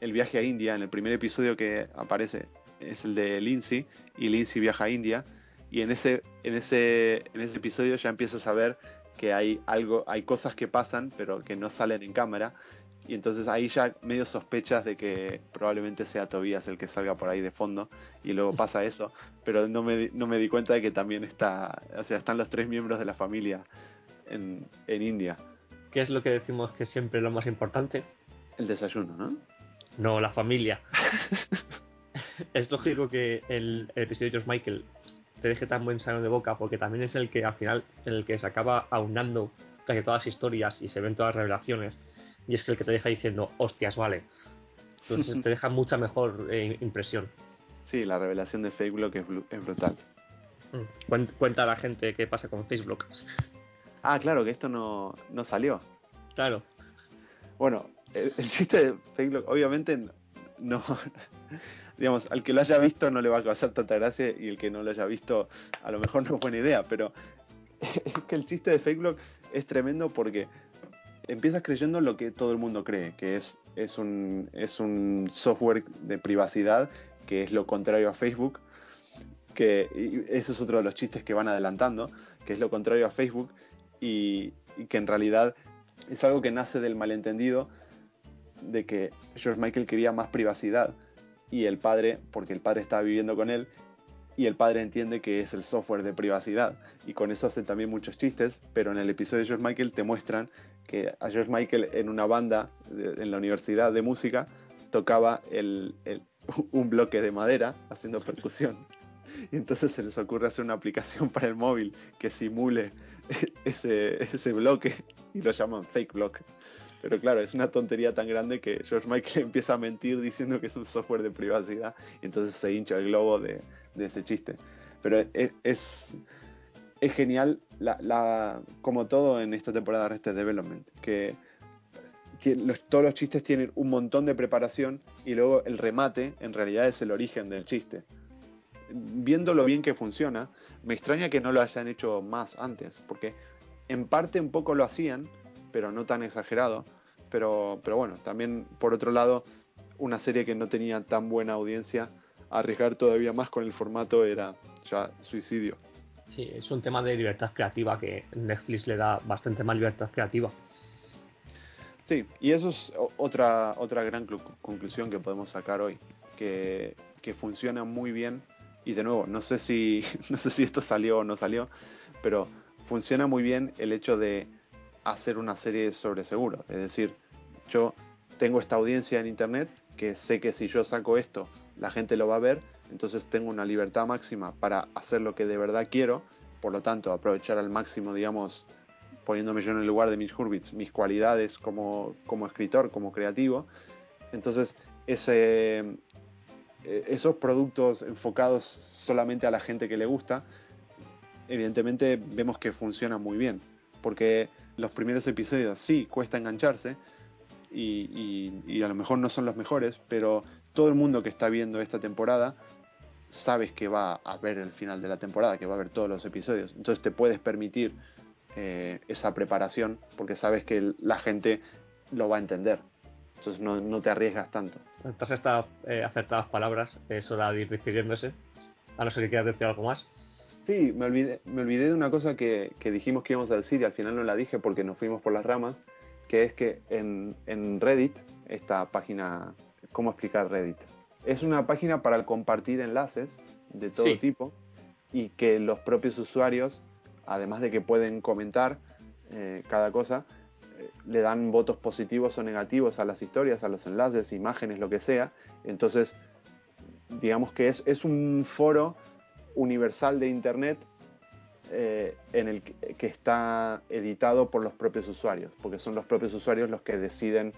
el viaje a India, en el primer episodio que aparece, es el de Lindsay, y Lindsay viaja a India, y en ese, en ese, en ese episodio ya empiezas a ver que hay algo, hay cosas que pasan, pero que no salen en cámara. Y entonces ahí ya medio sospechas de que probablemente sea Tobias el que salga por ahí de fondo. Y luego (laughs) pasa eso. Pero no me, no me di cuenta de que también está. O sea, están los tres miembros de la familia en, en India. ¿Qué es lo que decimos que siempre es lo más importante? El desayuno, ¿no? No, la familia. (laughs) es lógico que el, el episodio de George Michael te deje tan buen sabor de boca, porque también es el que al final, el que se acaba aunando casi todas las historias y se ven todas las revelaciones, y es que el que te deja diciendo, hostias, vale. Entonces te (laughs) deja mucha mejor eh, impresión. Sí, la revelación de Facebook es, es brutal. Mm. Cuenta a la gente qué pasa con Facebook. (laughs) Ah, claro, que esto no, no salió. Claro. Bueno, el, el chiste de Facebook, obviamente, no, (laughs) digamos, al que lo haya visto no le va a causar tanta gracia y el que no lo haya visto a lo mejor no es buena idea, pero es que el chiste de FakeBlock es tremendo porque empiezas creyendo lo que todo el mundo cree, que es, es, un, es un software de privacidad que es lo contrario a Facebook, que ese es otro de los chistes que van adelantando, que es lo contrario a Facebook y, y que en realidad es algo que nace del malentendido de que George Michael quería más privacidad y el padre, porque el padre estaba viviendo con él, y el padre entiende que es el software de privacidad. Y con eso hacen también muchos chistes, pero en el episodio de George Michael te muestran que a George Michael en una banda en la universidad de música tocaba el, (laughs) un bloque de madera haciendo percusión. Y entonces se les ocurre hacer una aplicación para el móvil que simule (laughs) ese, ese bloque y lo llaman fake block. Pero claro, es una tontería tan grande que George Michael (laughs) empieza a mentir diciendo que es un software de privacidad y entonces se hincha el globo de, ese chiste. Pero es, es, genial, la, como todo en esta temporada de Arrested Development, que todos los chistes tienen un montón de preparación y luego el remate en realidad es el origen del chiste. Viendo lo bien que funciona, me extraña que no lo hayan hecho más antes, porque en parte un poco lo hacían, pero no tan exagerado. Pero bueno, también por otro lado, una serie que no tenía tan buena audiencia, arriesgar todavía más con el formato era ya suicidio. Sí, es un tema de libertad creativa que Netflix le da bastante más libertad creativa. Sí, y eso es otra, otra gran conclusión que podemos sacar hoy, que, que funciona muy bien. Y de nuevo, no sé si, (laughs) no sé si esto salió o no salió, pero funciona muy bien el hecho de hacer una serie sobre seguro. Es decir, yo tengo esta audiencia en Internet que sé que si yo saco esto, la gente lo va a ver, entonces tengo una libertad máxima para hacer lo que de verdad quiero, por lo tanto aprovechar al máximo, digamos, poniéndome yo en el lugar de Mitch Hurwitz, mis cualidades como, como escritor, como creativo. Entonces, ese, eh, esos productos enfocados solamente a la gente que le gusta, evidentemente vemos que funcionan muy bien, porque los primeros episodios sí cuesta engancharse y, a lo mejor no son los mejores, pero todo el mundo que está viendo esta temporada sabes que va a ver el final de la temporada, que va a ver todos los episodios. Entonces te puedes permitir eh, esa preparación porque sabes que la gente lo va a entender. Entonces no, te arriesgas tanto. Tras estas eh, acertadas palabras, es hora de ir despidiéndose. A no ser que quieras decir algo más. Sí, me olvidé, me olvidé de una cosa que, dijimos que íbamos a decir y al final no la dije porque nos fuimos por las ramas, que es que en, en Reddit, esta página, ¿cómo explicar Reddit? Es una página para compartir enlaces de todo tipo y que los propios usuarios además de que pueden comentar eh, cada cosa, eh, le dan votos positivos o negativos a las historias, a los enlaces, imágenes, lo que sea. Entonces, digamos que es, es un foro universal de Internet eh, en el que, está editado por los propios usuarios, porque son los propios usuarios los que deciden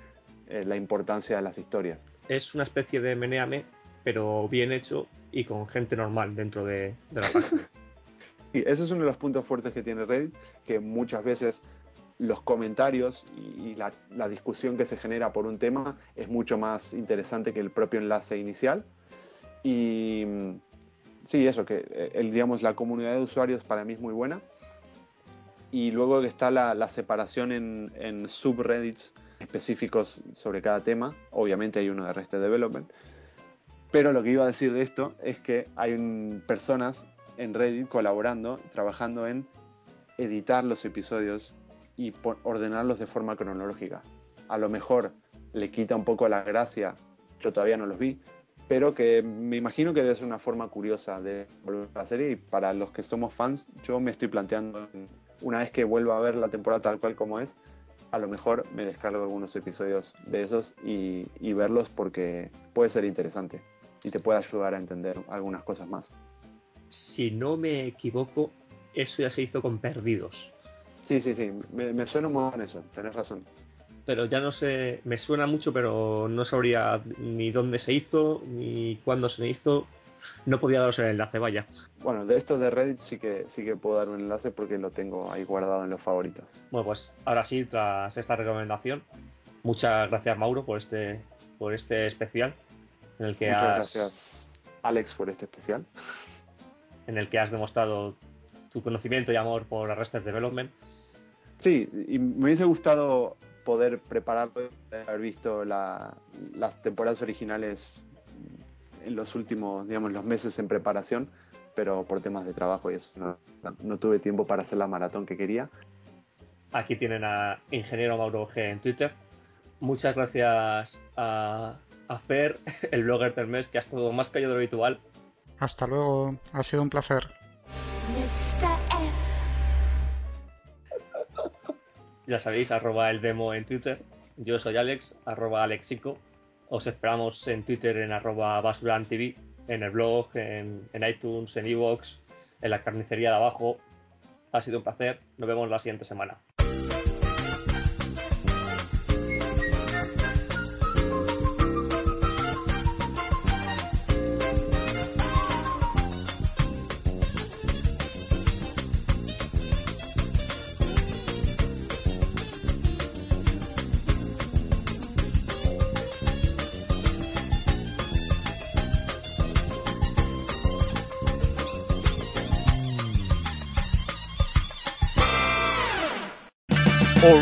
la importancia de las historias. Es una especie de meneame, pero bien hecho y con gente normal dentro de, de la página. (laughs) Sí, ese es uno de los puntos fuertes que tiene Reddit, que muchas veces los comentarios y, la, discusión que se genera por un tema es mucho más interesante que el propio enlace inicial. Y sí, eso, que eh, el, digamos, la comunidad de usuarios para mí es muy buena. Y luego está la, separación en, subreddits específicos sobre cada tema. Obviamente hay uno de REST Development. Pero lo que iba a decir de esto es que hay personas en Reddit colaborando, trabajando en editar los episodios y ordenarlos de forma cronológica. A lo mejor le quita un poco la gracia, yo todavía no los vi, pero que me imagino que debe ser una forma curiosa de volver a la serie y para los que somos fans, yo me estoy planteando, una vez que vuelva a ver la temporada tal cual como es, a lo mejor me descargo algunos episodios de esos y, y verlos porque puede ser interesante y te puede ayudar a entender algunas cosas más si no me equivoco, eso ya se hizo con Perdidos. Sí, sí, sí, me, suena muy bien eso, tenés razón. Pero ya no sé, me suena mucho, pero no sabría ni dónde se hizo, ni cuándo se hizo. No podía daros el enlace, vaya. Bueno, de esto de Reddit sí que sí que puedo dar un enlace porque lo tengo ahí guardado en los favoritos. Bueno, pues ahora sí, tras esta recomendación, muchas gracias Mauro por este por este especial en el que Muchas gracias Alex por este especial en el que has demostrado tu conocimiento y amor por Arrested Development. Sí, y me hubiese gustado poder prepararlo, haber visto las temporadas originales en los últimos, digamos, los meses en preparación, pero por temas de trabajo y eso no, tuve tiempo para hacer la maratón que quería. Aquí tienen a Ingeniero Mauro G en Twitter. Muchas gracias a, a Fer, (laughs) el blogger del mes, que ha estado más callado de lo habitual, hasta luego, ha sido un placer. Ya sabéis, arroba el demo en Twitter. Yo soy Alex, arroba Alexico. Os esperamos en Twitter en arroba TV, en el blog, en, en iTunes, en Evox, en la carnicería de abajo. Ha sido un placer. Nos vemos la siguiente semana.